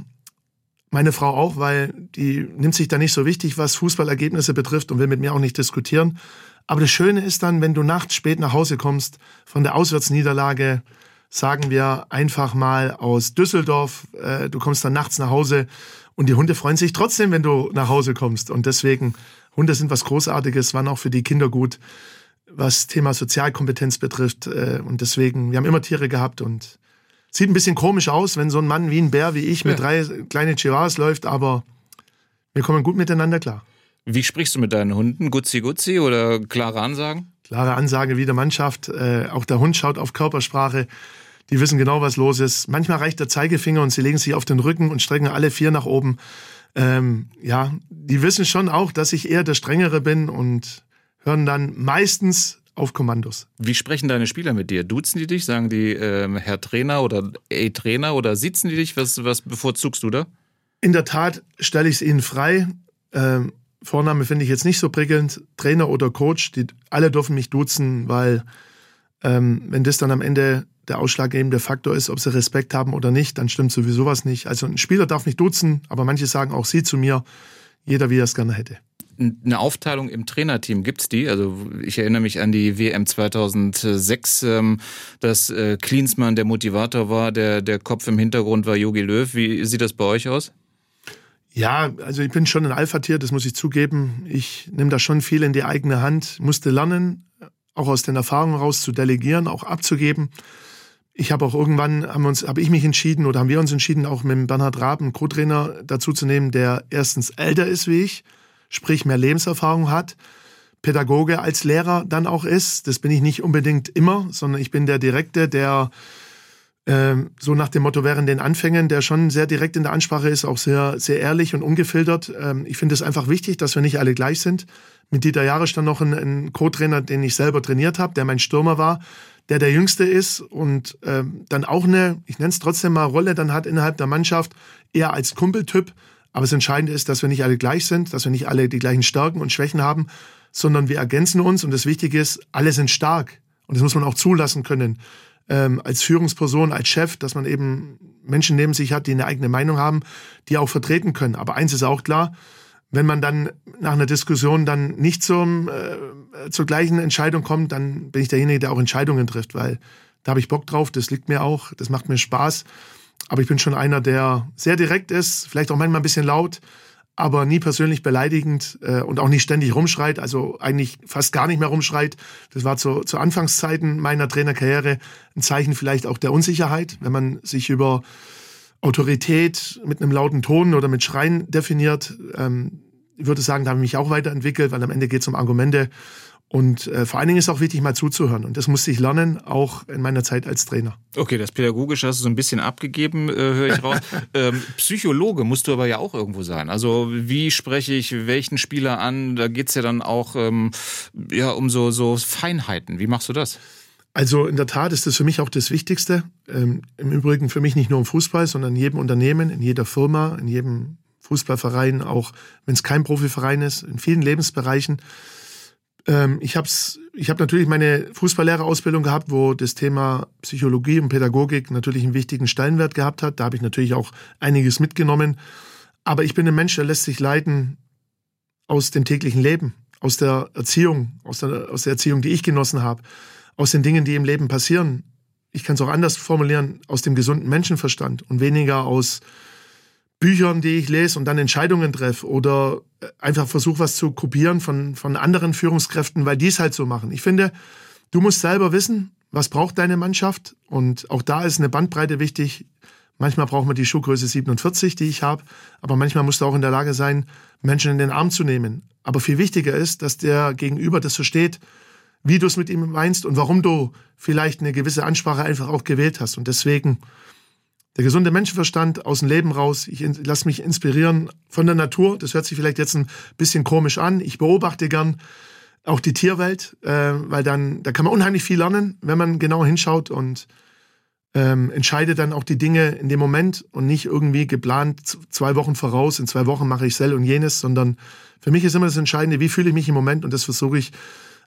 meine Frau auch, weil die nimmt sich da nicht so wichtig, was Fußballergebnisse betrifft und will mit mir auch nicht diskutieren. Aber das Schöne ist dann, wenn du nachts spät nach Hause kommst von der Auswärtsniederlage, sagen wir einfach mal aus Düsseldorf, äh, du kommst dann nachts nach Hause und die Hunde freuen sich trotzdem, wenn du nach Hause kommst. Und deswegen, Hunde sind was Großartiges, waren auch für die Kinder gut, was Thema Sozialkompetenz betrifft. Äh, und deswegen, wir haben immer Tiere gehabt und Sieht ein bisschen komisch aus, wenn so ein Mann wie ein Bär wie ich mit ja. drei kleinen Chihuahuas läuft, aber wir kommen gut miteinander klar. Wie sprichst du mit deinen Hunden? Gutzi Gutzi oder klare Ansagen? Klare Ansage wie der Mannschaft. Äh, auch der Hund schaut auf Körpersprache. Die wissen genau, was los ist. Manchmal reicht der Zeigefinger und sie legen sich auf den Rücken und strecken alle vier nach oben. Ähm, ja, die wissen schon auch, dass ich eher der Strengere bin und hören dann meistens auf Kommandos. Wie sprechen deine Spieler mit dir? Duzen die dich? Sagen die ähm, Herr Trainer oder Ey Trainer oder sitzen die dich? Was, was bevorzugst du da? In der Tat stelle ich es ihnen frei. Ähm, Vorname finde ich jetzt nicht so prickelnd. Trainer oder Coach, die alle dürfen mich duzen, weil ähm, wenn das dann am Ende der ausschlaggebende Faktor ist, ob sie Respekt haben oder nicht, dann stimmt sowieso was nicht. Also ein Spieler darf mich duzen, aber manche sagen auch sie zu mir, jeder wie er es gerne hätte eine Aufteilung im Trainerteam gibt's die? Also ich erinnere mich an die WM 2006, ähm, dass äh, Klinsmann der Motivator war, der der Kopf im Hintergrund war Jogi Löw. Wie sieht das bei euch aus? Ja, also ich bin schon ein Alpha-Tier, das muss ich zugeben. Ich nehme da schon viel in die eigene Hand, musste lernen, auch aus den Erfahrungen raus zu delegieren, auch abzugeben. Ich habe auch irgendwann, haben uns, habe ich mich entschieden oder haben wir uns entschieden, auch mit Bernhard Raab einen Co-Trainer dazu zu nehmen, der erstens älter ist wie ich, sprich mehr Lebenserfahrung hat, Pädagoge als Lehrer dann auch ist. Das bin ich nicht unbedingt immer, sondern ich bin der Direkte, der äh, so nach dem Motto während den Anfängen, der schon sehr direkt in der Ansprache ist, auch sehr, sehr ehrlich und ungefiltert. Ähm, ich finde es einfach wichtig, dass wir nicht alle gleich sind. Mit Dieter Jahre stand noch ein Co-Trainer, den ich selber trainiert habe, der mein Stürmer war, der der Jüngste ist und ähm, dann auch eine, ich nenne es trotzdem mal Rolle dann hat innerhalb der Mannschaft, eher als Kumpeltyp, aber das Entscheidende ist, dass wir nicht alle gleich sind, dass wir nicht alle die gleichen Stärken und Schwächen haben, sondern wir ergänzen uns. Und das Wichtige ist, alle sind stark. Und das muss man auch zulassen können. Ähm, als Führungsperson, als Chef, dass man eben Menschen neben sich hat, die eine eigene Meinung haben, die auch vertreten können. Aber eins ist auch klar, wenn man dann nach einer Diskussion dann nicht zum, äh, zur gleichen Entscheidung kommt, dann bin ich derjenige, der auch Entscheidungen trifft, weil da habe ich Bock drauf, das liegt mir auch, das macht mir Spaß. Aber ich bin schon einer, der sehr direkt ist, vielleicht auch manchmal ein bisschen laut, aber nie persönlich beleidigend äh, und auch nicht ständig rumschreit, also eigentlich fast gar nicht mehr rumschreit. Das war zu, zu Anfangszeiten meiner Trainerkarriere ein Zeichen vielleicht auch der Unsicherheit, wenn man sich über Autorität mit einem lauten Ton oder mit Schreien definiert. Ähm, würde sagen, da habe ich mich auch weiterentwickelt, weil am Ende geht es um Argumente und äh, vor allen Dingen ist auch wichtig, mal zuzuhören. Und das musste ich lernen, auch in meiner Zeit als Trainer. Okay, das Pädagogische hast du so ein bisschen abgegeben, äh, höre ich raus. <laughs> ähm, Psychologe musst du aber ja auch irgendwo sein. Also wie spreche ich welchen Spieler an? Da geht's ja dann auch ähm, ja, um so, so Feinheiten. Wie machst du das? Also in der Tat ist das für mich auch das Wichtigste. Ähm, Im Übrigen für mich nicht nur im Fußball, sondern in jedem Unternehmen, in jeder Firma, in jedem Fußballverein, auch wenn es kein Profiverein ist, in vielen Lebensbereichen. Ähm, ich habe ich hab natürlich meine Fußballlehrerausbildung gehabt, wo das Thema Psychologie und Pädagogik natürlich einen wichtigen Stellenwert gehabt hat. Da habe ich natürlich auch einiges mitgenommen. Aber ich bin ein Mensch, der lässt sich leiten aus dem täglichen Leben, aus der Erziehung, aus der, aus der Erziehung, die ich genossen habe, aus den Dingen, die im Leben passieren. Ich kann es auch anders formulieren, aus dem gesunden Menschenverstand und weniger aus Büchern, die ich lese und dann Entscheidungen treffe oder äh, einfach versuche, was zu kopieren von, von anderen Führungskräften, weil die es halt so machen. Ich finde, du musst selber wissen, was braucht deine Mannschaft und auch da ist eine Bandbreite wichtig. Manchmal braucht man die Schuhgröße 47, die ich habe, aber manchmal musst du auch in der Lage sein, Menschen in den Arm zu nehmen. Aber viel wichtiger ist, dass der Gegenüber das versteht, wie du es mit ihm meinst und warum du vielleicht eine gewisse Ansprache einfach auch gewählt hast. Und deswegen Der gesunde Menschenverstand aus dem Leben raus. Ich lasse mich inspirieren von der Natur. Das hört sich vielleicht jetzt ein bisschen komisch an. Ich beobachte gern auch die Tierwelt, äh, weil dann da kann man unheimlich viel lernen, wenn man genau hinschaut und ähm, entscheide dann auch die Dinge in dem Moment und nicht irgendwie geplant zwei Wochen voraus. In zwei Wochen mache ich sel und jenes, sondern für mich ist immer das Entscheidende, wie fühle ich mich im Moment und das versuche ich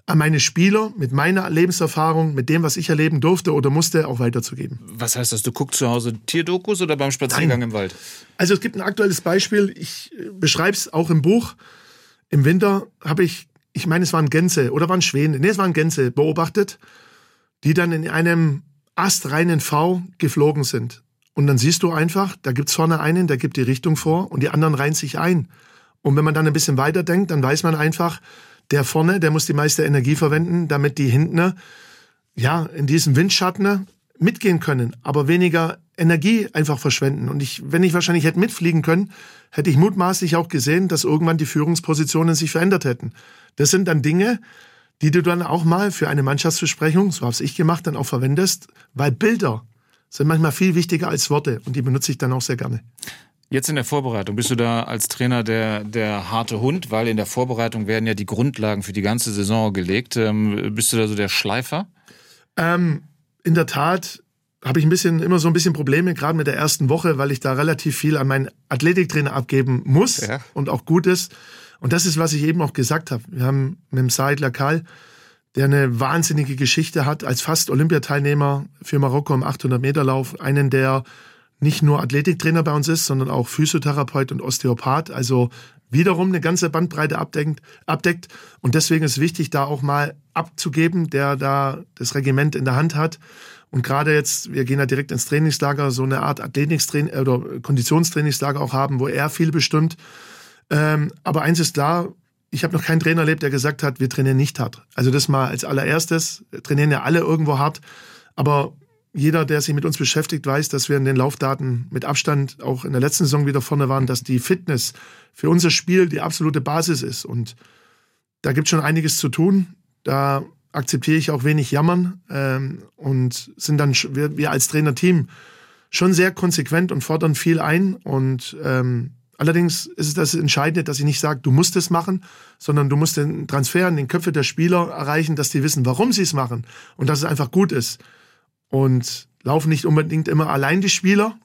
an meine Spieler mit meiner Lebenserfahrung, mit dem, was ich erleben durfte oder musste, auch weiterzugeben. Was heißt das? Du guckst zu Hause Tierdokus oder beim Spaziergang Nein. im Wald? Also es gibt ein aktuelles Beispiel. Ich äh, beschreibe es auch im Buch. Im Winter habe ich, ich meine, es waren Gänse oder waren Schwäne, nee, es waren Gänse beobachtet, die dann in einem astreinen V geflogen sind. Und dann siehst du einfach, da gibt's vorne einen, der gibt die Richtung vor und die anderen reihen sich ein. Und wenn man dann ein bisschen weiter denkt, dann weiß man einfach, der vorne, der muss die meiste Energie verwenden, damit die hinten, ja, in diesem Windschatten mitgehen können, aber weniger Energie einfach verschwenden. Und ich, wenn ich wahrscheinlich hätte mitfliegen können, hätte ich mutmaßlich auch gesehen, dass irgendwann die Führungspositionen sich verändert hätten. Das sind dann Dinge, die du dann auch mal für eine Mannschaftsbesprechung, so habe ich gemacht, dann auch verwendest, weil Bilder sind manchmal viel wichtiger als Worte und die benutze ich dann auch sehr gerne. Jetzt in der Vorbereitung, bist du da als Trainer der, der harte Hund? Weil in der Vorbereitung werden ja die Grundlagen für die ganze Saison gelegt. Ähm, bist du da so der Schleifer? Ähm, in der Tat habe ich ein bisschen, immer so ein bisschen Probleme, gerade mit der ersten Woche, weil ich da relativ viel an meinen Athletiktrainer abgeben muss ja. und auch gut ist. Und das ist, was ich eben auch gesagt habe. Wir haben mit dem Said Lakal, der eine wahnsinnige Geschichte hat, als fast Olympiateilnehmer für Marokko im 800-Meter-Lauf, einen der nicht nur Athletiktrainer bei uns ist, sondern auch Physiotherapeut und Osteopath. Also wiederum eine ganze Bandbreite abdeckt, abdeckt. Und deswegen ist es wichtig, da auch mal abzugeben, der da das Regiment in der Hand hat. Und gerade jetzt, wir gehen ja direkt ins Trainingslager, so eine Art Athletiktraining oder Konditionstrainingslager auch haben, wo er viel bestimmt. Ähm, aber eins ist klar, ich habe noch keinen Trainer erlebt, der gesagt hat, wir trainieren nicht hart. Also das mal als allererstes, trainieren ja alle irgendwo hart, aber jeder, der sich mit uns beschäftigt, weiß, dass wir in den Laufdaten mit Abstand auch in der letzten Saison wieder vorne waren, dass die Fitness für unser Spiel die absolute Basis ist. Und da gibt es schon einiges zu tun. Da akzeptiere ich auch wenig Jammern ähm, und sind dann wir, wir als Trainerteam schon sehr konsequent und fordern viel ein. Und ähm, allerdings ist es das Entscheidende, dass ich nicht sage, du musst es machen, sondern du musst den Transfer in den Köpfe der Spieler erreichen, dass die wissen, warum sie es machen und dass es einfach gut ist und laufen nicht unbedingt immer allein die Spieler,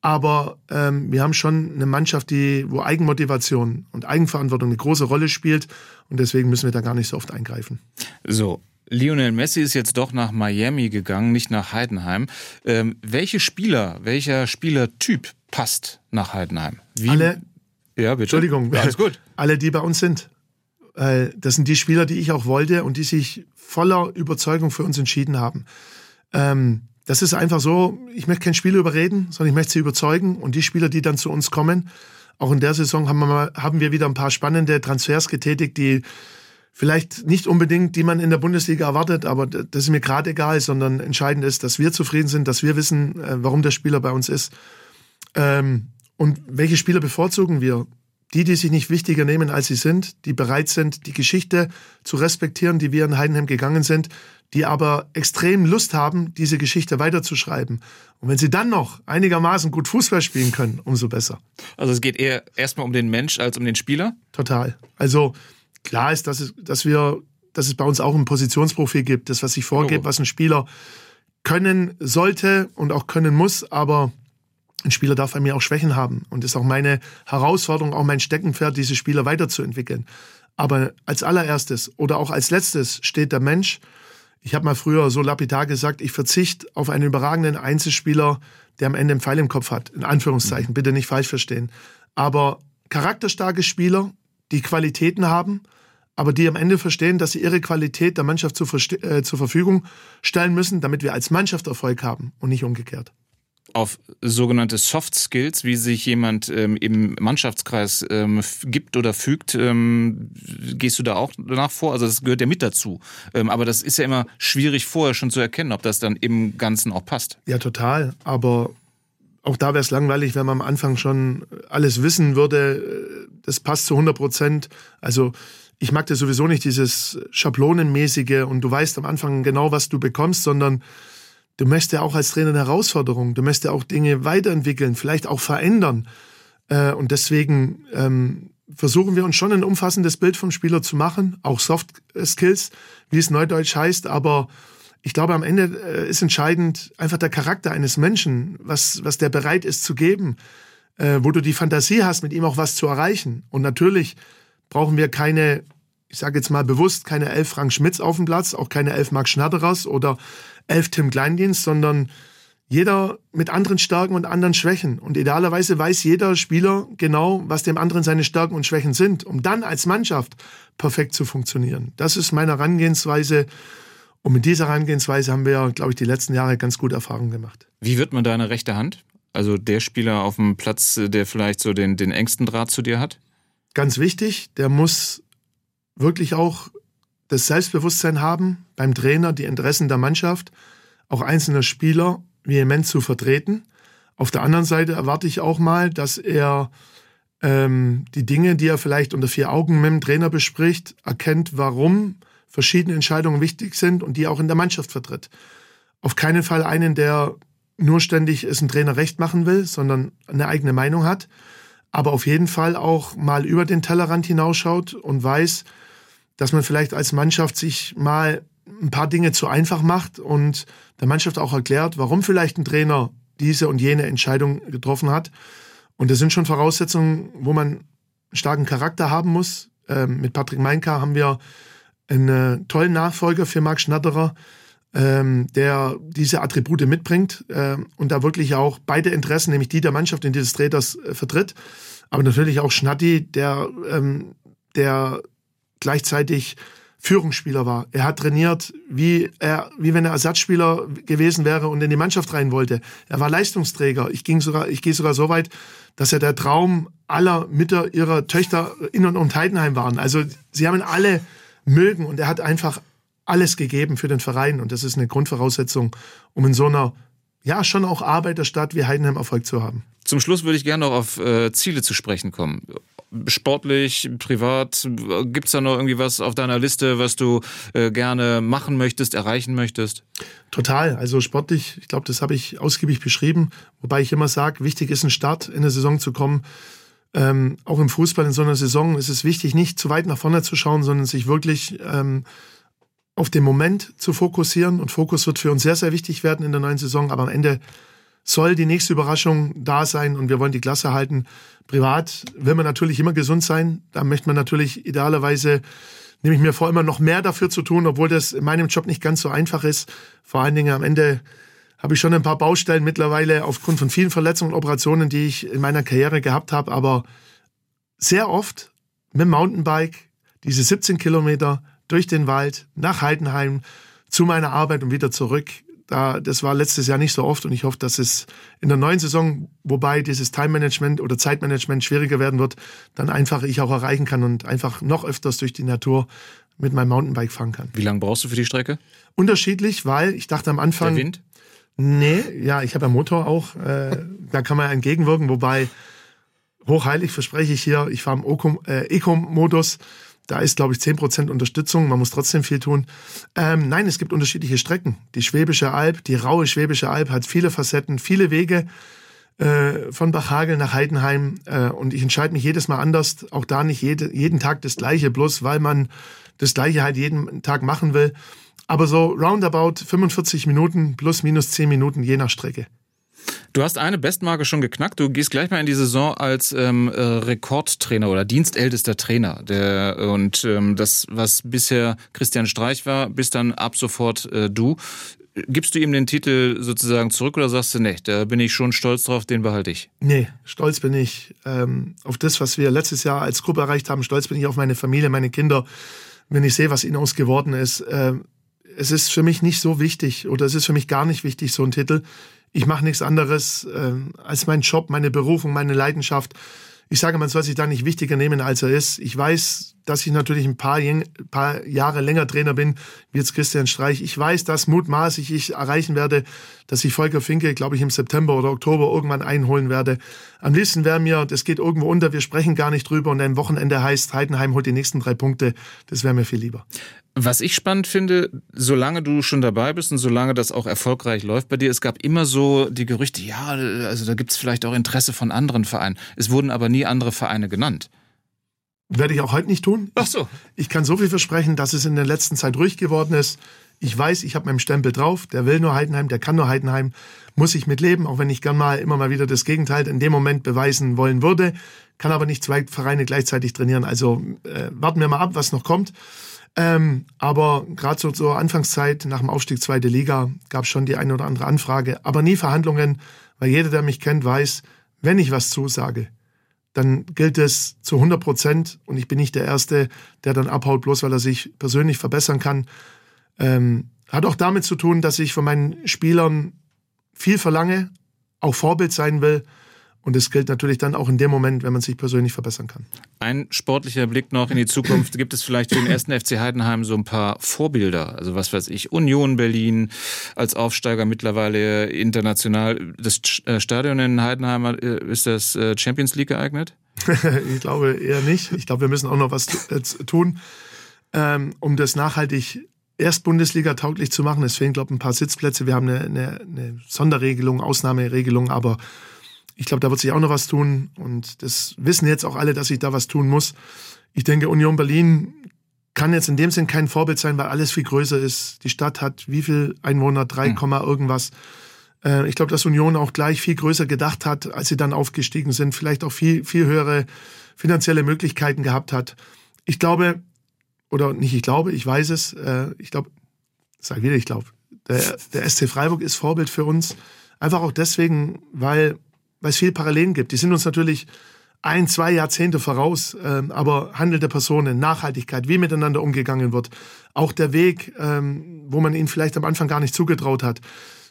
aber ähm, wir haben schon eine Mannschaft, die, wo Eigenmotivation und Eigenverantwortung eine große Rolle spielt und deswegen müssen wir da gar nicht so oft eingreifen. So, Lionel Messi ist jetzt doch nach Miami gegangen, nicht nach Heidenheim. Ähm, welche Spieler, welcher Spielertyp passt nach Heidenheim? Wie? Alle. Ja, bitte. Entschuldigung. Ja, alles gut. <laughs> Alle, die bei uns sind. Das sind die Spieler, die ich auch wollte und die sich voller Überzeugung für uns entschieden haben. Ähm, das ist einfach so, ich möchte kein Spieler überreden, sondern ich möchte sie überzeugen. Und die Spieler, die dann zu uns kommen, auch in der Saison haben wir, mal, haben wir wieder ein paar spannende Transfers getätigt, die vielleicht nicht unbedingt, die man in der Bundesliga erwartet, aber das ist mir gerade egal, sondern entscheidend ist, dass wir zufrieden sind, dass wir wissen, äh, warum der Spieler bei uns ist. Ähm, und welche Spieler bevorzugen wir? Die, die sich nicht wichtiger nehmen, als sie sind, die bereit sind, die Geschichte zu respektieren, die wir in Heidenheim gegangen sind, die aber extrem Lust haben, diese Geschichte weiterzuschreiben. Und wenn sie dann noch einigermaßen gut Fußball spielen können, umso besser. Also es geht eher erstmal um den Mensch als um den Spieler? Total. Also klar ist, dass, es, dass wir, dass es bei uns auch ein Positionsprofil gibt, das, was sich vorgeht, oh. was ein Spieler können sollte und auch können muss, aber ein Spieler darf bei mir auch Schwächen haben. Und das ist auch meine Herausforderung, auch mein Steckenpferd, diese Spieler weiterzuentwickeln. Aber als allererstes oder auch als letztes steht der Mensch ich habe mal früher so lapidar gesagt, ich verzichte auf einen überragenden Einzelspieler, der am Ende einen Pfeil im Kopf hat. In Anführungszeichen, mhm. bitte nicht falsch verstehen. Aber charakterstarke Spieler, die Qualitäten haben, aber die am Ende verstehen, dass sie ihre Qualität der Mannschaft zur, äh, zur Verfügung stellen müssen, damit wir als Mannschaft Erfolg haben und nicht umgekehrt auf sogenannte Soft Skills, wie sich jemand ähm, im Mannschaftskreis ähm, gibt oder fügt, ähm, gehst du da auch danach vor? Also das gehört ja mit dazu. Ähm, aber das ist ja immer schwierig vorher schon zu erkennen, ob das dann im Ganzen auch passt. Ja, total. Aber auch da wäre es langweilig, wenn man am Anfang schon alles wissen würde. Das passt zu 100 Prozent. Also ich mag das sowieso nicht, dieses Schablonenmäßige und du weißt am Anfang genau, was du bekommst, sondern du möchtest ja auch als Trainer eine Herausforderung, du möchtest ja auch Dinge weiterentwickeln, vielleicht auch verändern. Äh, und deswegen ähm, versuchen wir uns schon ein umfassendes Bild vom Spieler zu machen, auch Soft Skills, wie es neudeutsch heißt, aber ich glaube, am Ende äh, ist entscheidend einfach der Charakter eines Menschen, was, was der bereit ist zu geben, äh, wo du die Fantasie hast, mit ihm auch was zu erreichen. Und natürlich brauchen wir keine, ich sage jetzt mal bewusst, keine elf Frank Schmitz auf dem Platz, auch keine elf Mark Schnatterers oder elf Tim Kleindienst, sondern jeder mit anderen Stärken und anderen Schwächen. Und idealerweise weiß jeder Spieler genau, was dem anderen seine Stärken und Schwächen sind, um dann als Mannschaft perfekt zu funktionieren. Das ist meine Herangehensweise. Und mit dieser Herangehensweise haben wir, glaube ich, die letzten Jahre ganz gute Erfahrungen gemacht. Wie wird man deine rechte Hand? Also der Spieler auf dem Platz, der vielleicht so den, den engsten Draht zu dir hat? Ganz wichtig, der muss wirklich auch das Selbstbewusstsein haben, beim Trainer die Interessen der Mannschaft, auch einzelner Spieler vehement zu vertreten. Auf der anderen Seite erwarte ich auch mal, dass er ähm, die Dinge, die er vielleicht unter vier Augen mit dem Trainer bespricht, erkennt, warum verschiedene Entscheidungen wichtig sind und die auch in der Mannschaft vertritt. Auf keinen Fall einen, der nur ständig es ein Trainer recht machen will, sondern eine eigene Meinung hat, aber auf jeden Fall auch mal über den Tellerrand hinausschaut und weiß, dass man vielleicht als Mannschaft sich mal ein paar Dinge zu einfach macht und der Mannschaft auch erklärt, warum vielleicht ein Trainer diese und jene Entscheidung getroffen hat. Und das sind schon Voraussetzungen, wo man einen starken Charakter haben muss. Ähm, mit Patrick Meinka haben wir einen tollen Nachfolger für Marc Schnatterer, ähm, der diese Attribute mitbringt äh, und da wirklich auch beide Interessen, nämlich die der Mannschaft und die des Trainers, äh, vertritt. Aber natürlich auch Schnatti, der, ähm, der gleichzeitig Führungsspieler war. Er hat trainiert, wie er, wie wenn er Ersatzspieler gewesen wäre und in die Mannschaft rein wollte. Er war Leistungsträger. Ich ging sogar, ich gehe sogar so weit, dass er der Traum aller Mütter ihrer Töchter in und um Heidenheim waren. Also sie haben ihn alle mögen und er hat einfach alles gegeben für den Verein und das ist eine Grundvoraussetzung, um in so einer ja schon auch Arbeiterstadt wie Heidenheim Erfolg zu haben. Zum Schluss würde ich gerne noch auf äh, Ziele zu sprechen kommen sportlich, privat? Gibt es da noch irgendwie was auf deiner Liste, was du äh, gerne machen möchtest, erreichen möchtest? Total. Also sportlich, ich glaube, das habe ich ausgiebig beschrieben. Wobei ich immer sage, wichtig ist ein Start in eine Saison zu kommen. Ähm, auch im Fußball in so einer Saison ist es wichtig, nicht zu weit nach vorne zu schauen, sondern sich wirklich ähm, auf den Moment zu fokussieren. Und Fokus wird für uns sehr, sehr wichtig werden in der neuen Saison. Aber am Ende soll die nächste Überraschung da sein und wir wollen die Klasse halten. Privat will man natürlich immer gesund sein. Da möchte man natürlich idealerweise, nehme ich mir vor, immer noch mehr dafür zu tun, obwohl das in meinem Job nicht ganz so einfach ist. Vor allen Dingen am Ende habe ich schon ein paar Baustellen mittlerweile aufgrund von vielen Verletzungen und Operationen, die ich in meiner Karriere gehabt habe. Aber sehr oft mit dem Mountainbike diese 17 Kilometer durch den Wald nach Heidenheim zu meiner Arbeit und wieder zurück da, das war letztes Jahr nicht so oft und ich hoffe, dass es in der neuen Saison, wobei dieses Time-Management oder Zeitmanagement schwieriger werden wird, dann einfach ich auch erreichen kann und einfach noch öfters durch die Natur mit meinem Mountainbike fahren kann. Wie lange brauchst du für die Strecke? Unterschiedlich, weil ich dachte am Anfang. Der Wind? Nee, ja, ich habe ja Motor auch. Äh, da kann man ja entgegenwirken, wobei hochheilig verspreche ich hier, ich fahre im äh, Eco-Modus. Da ist, glaube ich, 10% Unterstützung. Man muss trotzdem viel tun. Ähm, nein, es gibt unterschiedliche Strecken. Die Schwäbische Alb, die raue Schwäbische Alb hat viele Facetten, viele Wege äh, von Bachhagel nach Heidenheim. Äh, und ich entscheide mich jedes Mal anders. Auch da nicht jede, jeden Tag das Gleiche, bloß weil man das Gleiche halt jeden Tag machen will. Aber so roundabout 45 Minuten plus minus 10 Minuten je nach Strecke. Du hast eine Bestmarke schon geknackt. Du gehst gleich mal in die Saison als ähm, äh, Rekordtrainer oder dienstältester Trainer. Der, und ähm, das, was bisher Christian Streich war, bist dann ab sofort äh, du. Gibst du ihm den Titel sozusagen zurück oder sagst du, nee, da bin ich schon stolz drauf, den behalte ich? Nee, stolz bin ich ähm, auf das, was wir letztes Jahr als Gruppe erreicht haben. Stolz bin ich auf meine Familie, meine Kinder. Wenn ich sehe, was ihnen aus geworden ist. Äh, es ist für mich nicht so wichtig oder es ist für mich gar nicht wichtig, so ein Titel ich mache nichts anderes äh, als meinen Job, meine Berufung, meine Leidenschaft. Ich sage, man soll sich da nicht wichtiger nehmen, als er ist. Ich weiß, dass ich natürlich ein paar, paar Jahre länger Trainer bin, wie jetzt Christian Streich. Ich weiß, dass mutmaßlich ich erreichen werde, dass ich Volker Finke, glaube ich, im September oder Oktober irgendwann einholen werde. Am liebsten wäre mir, das geht irgendwo unter, wir sprechen gar nicht drüber und ein Wochenende heißt, Heidenheim holt die nächsten drei Punkte. Das wäre mir viel lieber. Was ich spannend finde, solange du schon dabei bist und solange das auch erfolgreich läuft bei dir, es gab immer so die Gerüchte, ja, also da gibt es vielleicht auch Interesse von anderen Vereinen. Es wurden aber nie andere Vereine genannt. Werde ich auch heute nicht tun. Ach so. Ich kann so viel versprechen, dass es in der letzten Zeit ruhig geworden ist. Ich weiß, ich habe meinen Stempel drauf. Der will nur Heidenheim, der kann nur Heidenheim. Muss ich mitleben, auch wenn ich gern mal immer mal wieder das Gegenteil in dem Moment beweisen wollen würde. Kann aber nicht zwei Vereine gleichzeitig trainieren. Also äh, warten wir mal ab, was noch kommt. Ähm, aber gerade so zur Anfangszeit nach dem Aufstieg zweite Liga gab es schon die eine oder andere Anfrage, aber nie Verhandlungen, weil jeder, der mich kennt, weiß, wenn ich was zusage, dann gilt es zu 100 Prozent und ich bin nicht der Erste, der dann abhaut, bloß weil er sich persönlich verbessern kann. Ähm, hat auch damit zu tun, dass ich von meinen Spielern viel verlange, auch Vorbild sein will und es gilt natürlich dann auch in dem Moment, wenn man sich persönlich verbessern kann. Ein sportlicher Blick noch in die Zukunft. Gibt es vielleicht für den ersten FC Heidenheim so ein paar Vorbilder? Also was weiß ich, Union Berlin als Aufsteiger mittlerweile international. Das äh, Stadion in Heidenheim, äh, ist das äh, Champions League geeignet? <laughs> ich glaube eher nicht. Ich glaube, wir müssen auch noch was tun, ähm, um das nachhaltig erst Bundesliga tauglich zu machen. Es fehlen, glaube ich, ein paar Sitzplätze. Wir haben eine, eine, eine Sonderregelung, Ausnahmeregelung, aber ich glaube, da wird sich auch noch was tun und das wissen jetzt auch alle, dass sich da was tun muss. Ich denke, Union Berlin kann jetzt in dem Sinn kein Vorbild sein, weil alles viel größer ist. Die Stadt hat wie viel Einwohner? 3, mhm. irgendwas. Äh, ich glaube, dass Union auch gleich viel größer gedacht hat, als sie dann aufgestiegen sind, vielleicht auch viel, viel höhere finanzielle Möglichkeiten gehabt hat. Ich glaube, oder nicht ich glaube, ich weiß es, äh, ich glaube, sag wieder, ich glaube, der, der SC Freiburg ist Vorbild für uns. Einfach auch deswegen, weil weil es viel Parallelen gibt. Die sind uns natürlich ein, zwei Jahrzehnte voraus, ähm, aber Handel der Personen, Nachhaltigkeit, wie miteinander umgegangen wird, auch der Weg, ähm, wo man ihnen vielleicht am Anfang gar nicht zugetraut hat,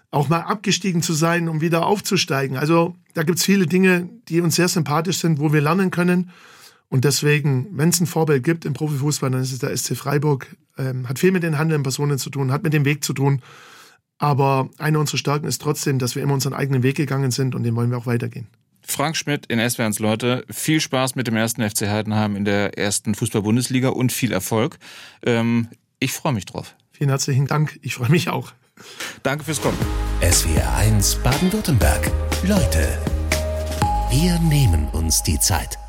auch mal abgestiegen zu sein, um wieder aufzusteigen. Also da gibt's viele Dinge, die uns sehr sympathisch sind, wo wir lernen können. Und deswegen, wenn es ein Vorbild gibt im Profifußball, dann ist es der SC Freiburg. Ähm, hat viel mit den handelnden Personen zu tun, hat mit dem Weg zu tun. Aber eine unserer Stärken ist trotzdem, dass wir immer unseren eigenen Weg gegangen sind und den wollen wir auch weitergehen. Frank Schmidt in SWRs Leute, viel Spaß mit dem ersten FC Heidenheim in der ersten Fußball-Bundesliga und viel Erfolg. Ähm, ich freue mich drauf. Vielen herzlichen Dank. Ich freue mich auch. Danke fürs Kommen. SWR 1 Baden-Württemberg. Leute, wir nehmen uns die Zeit.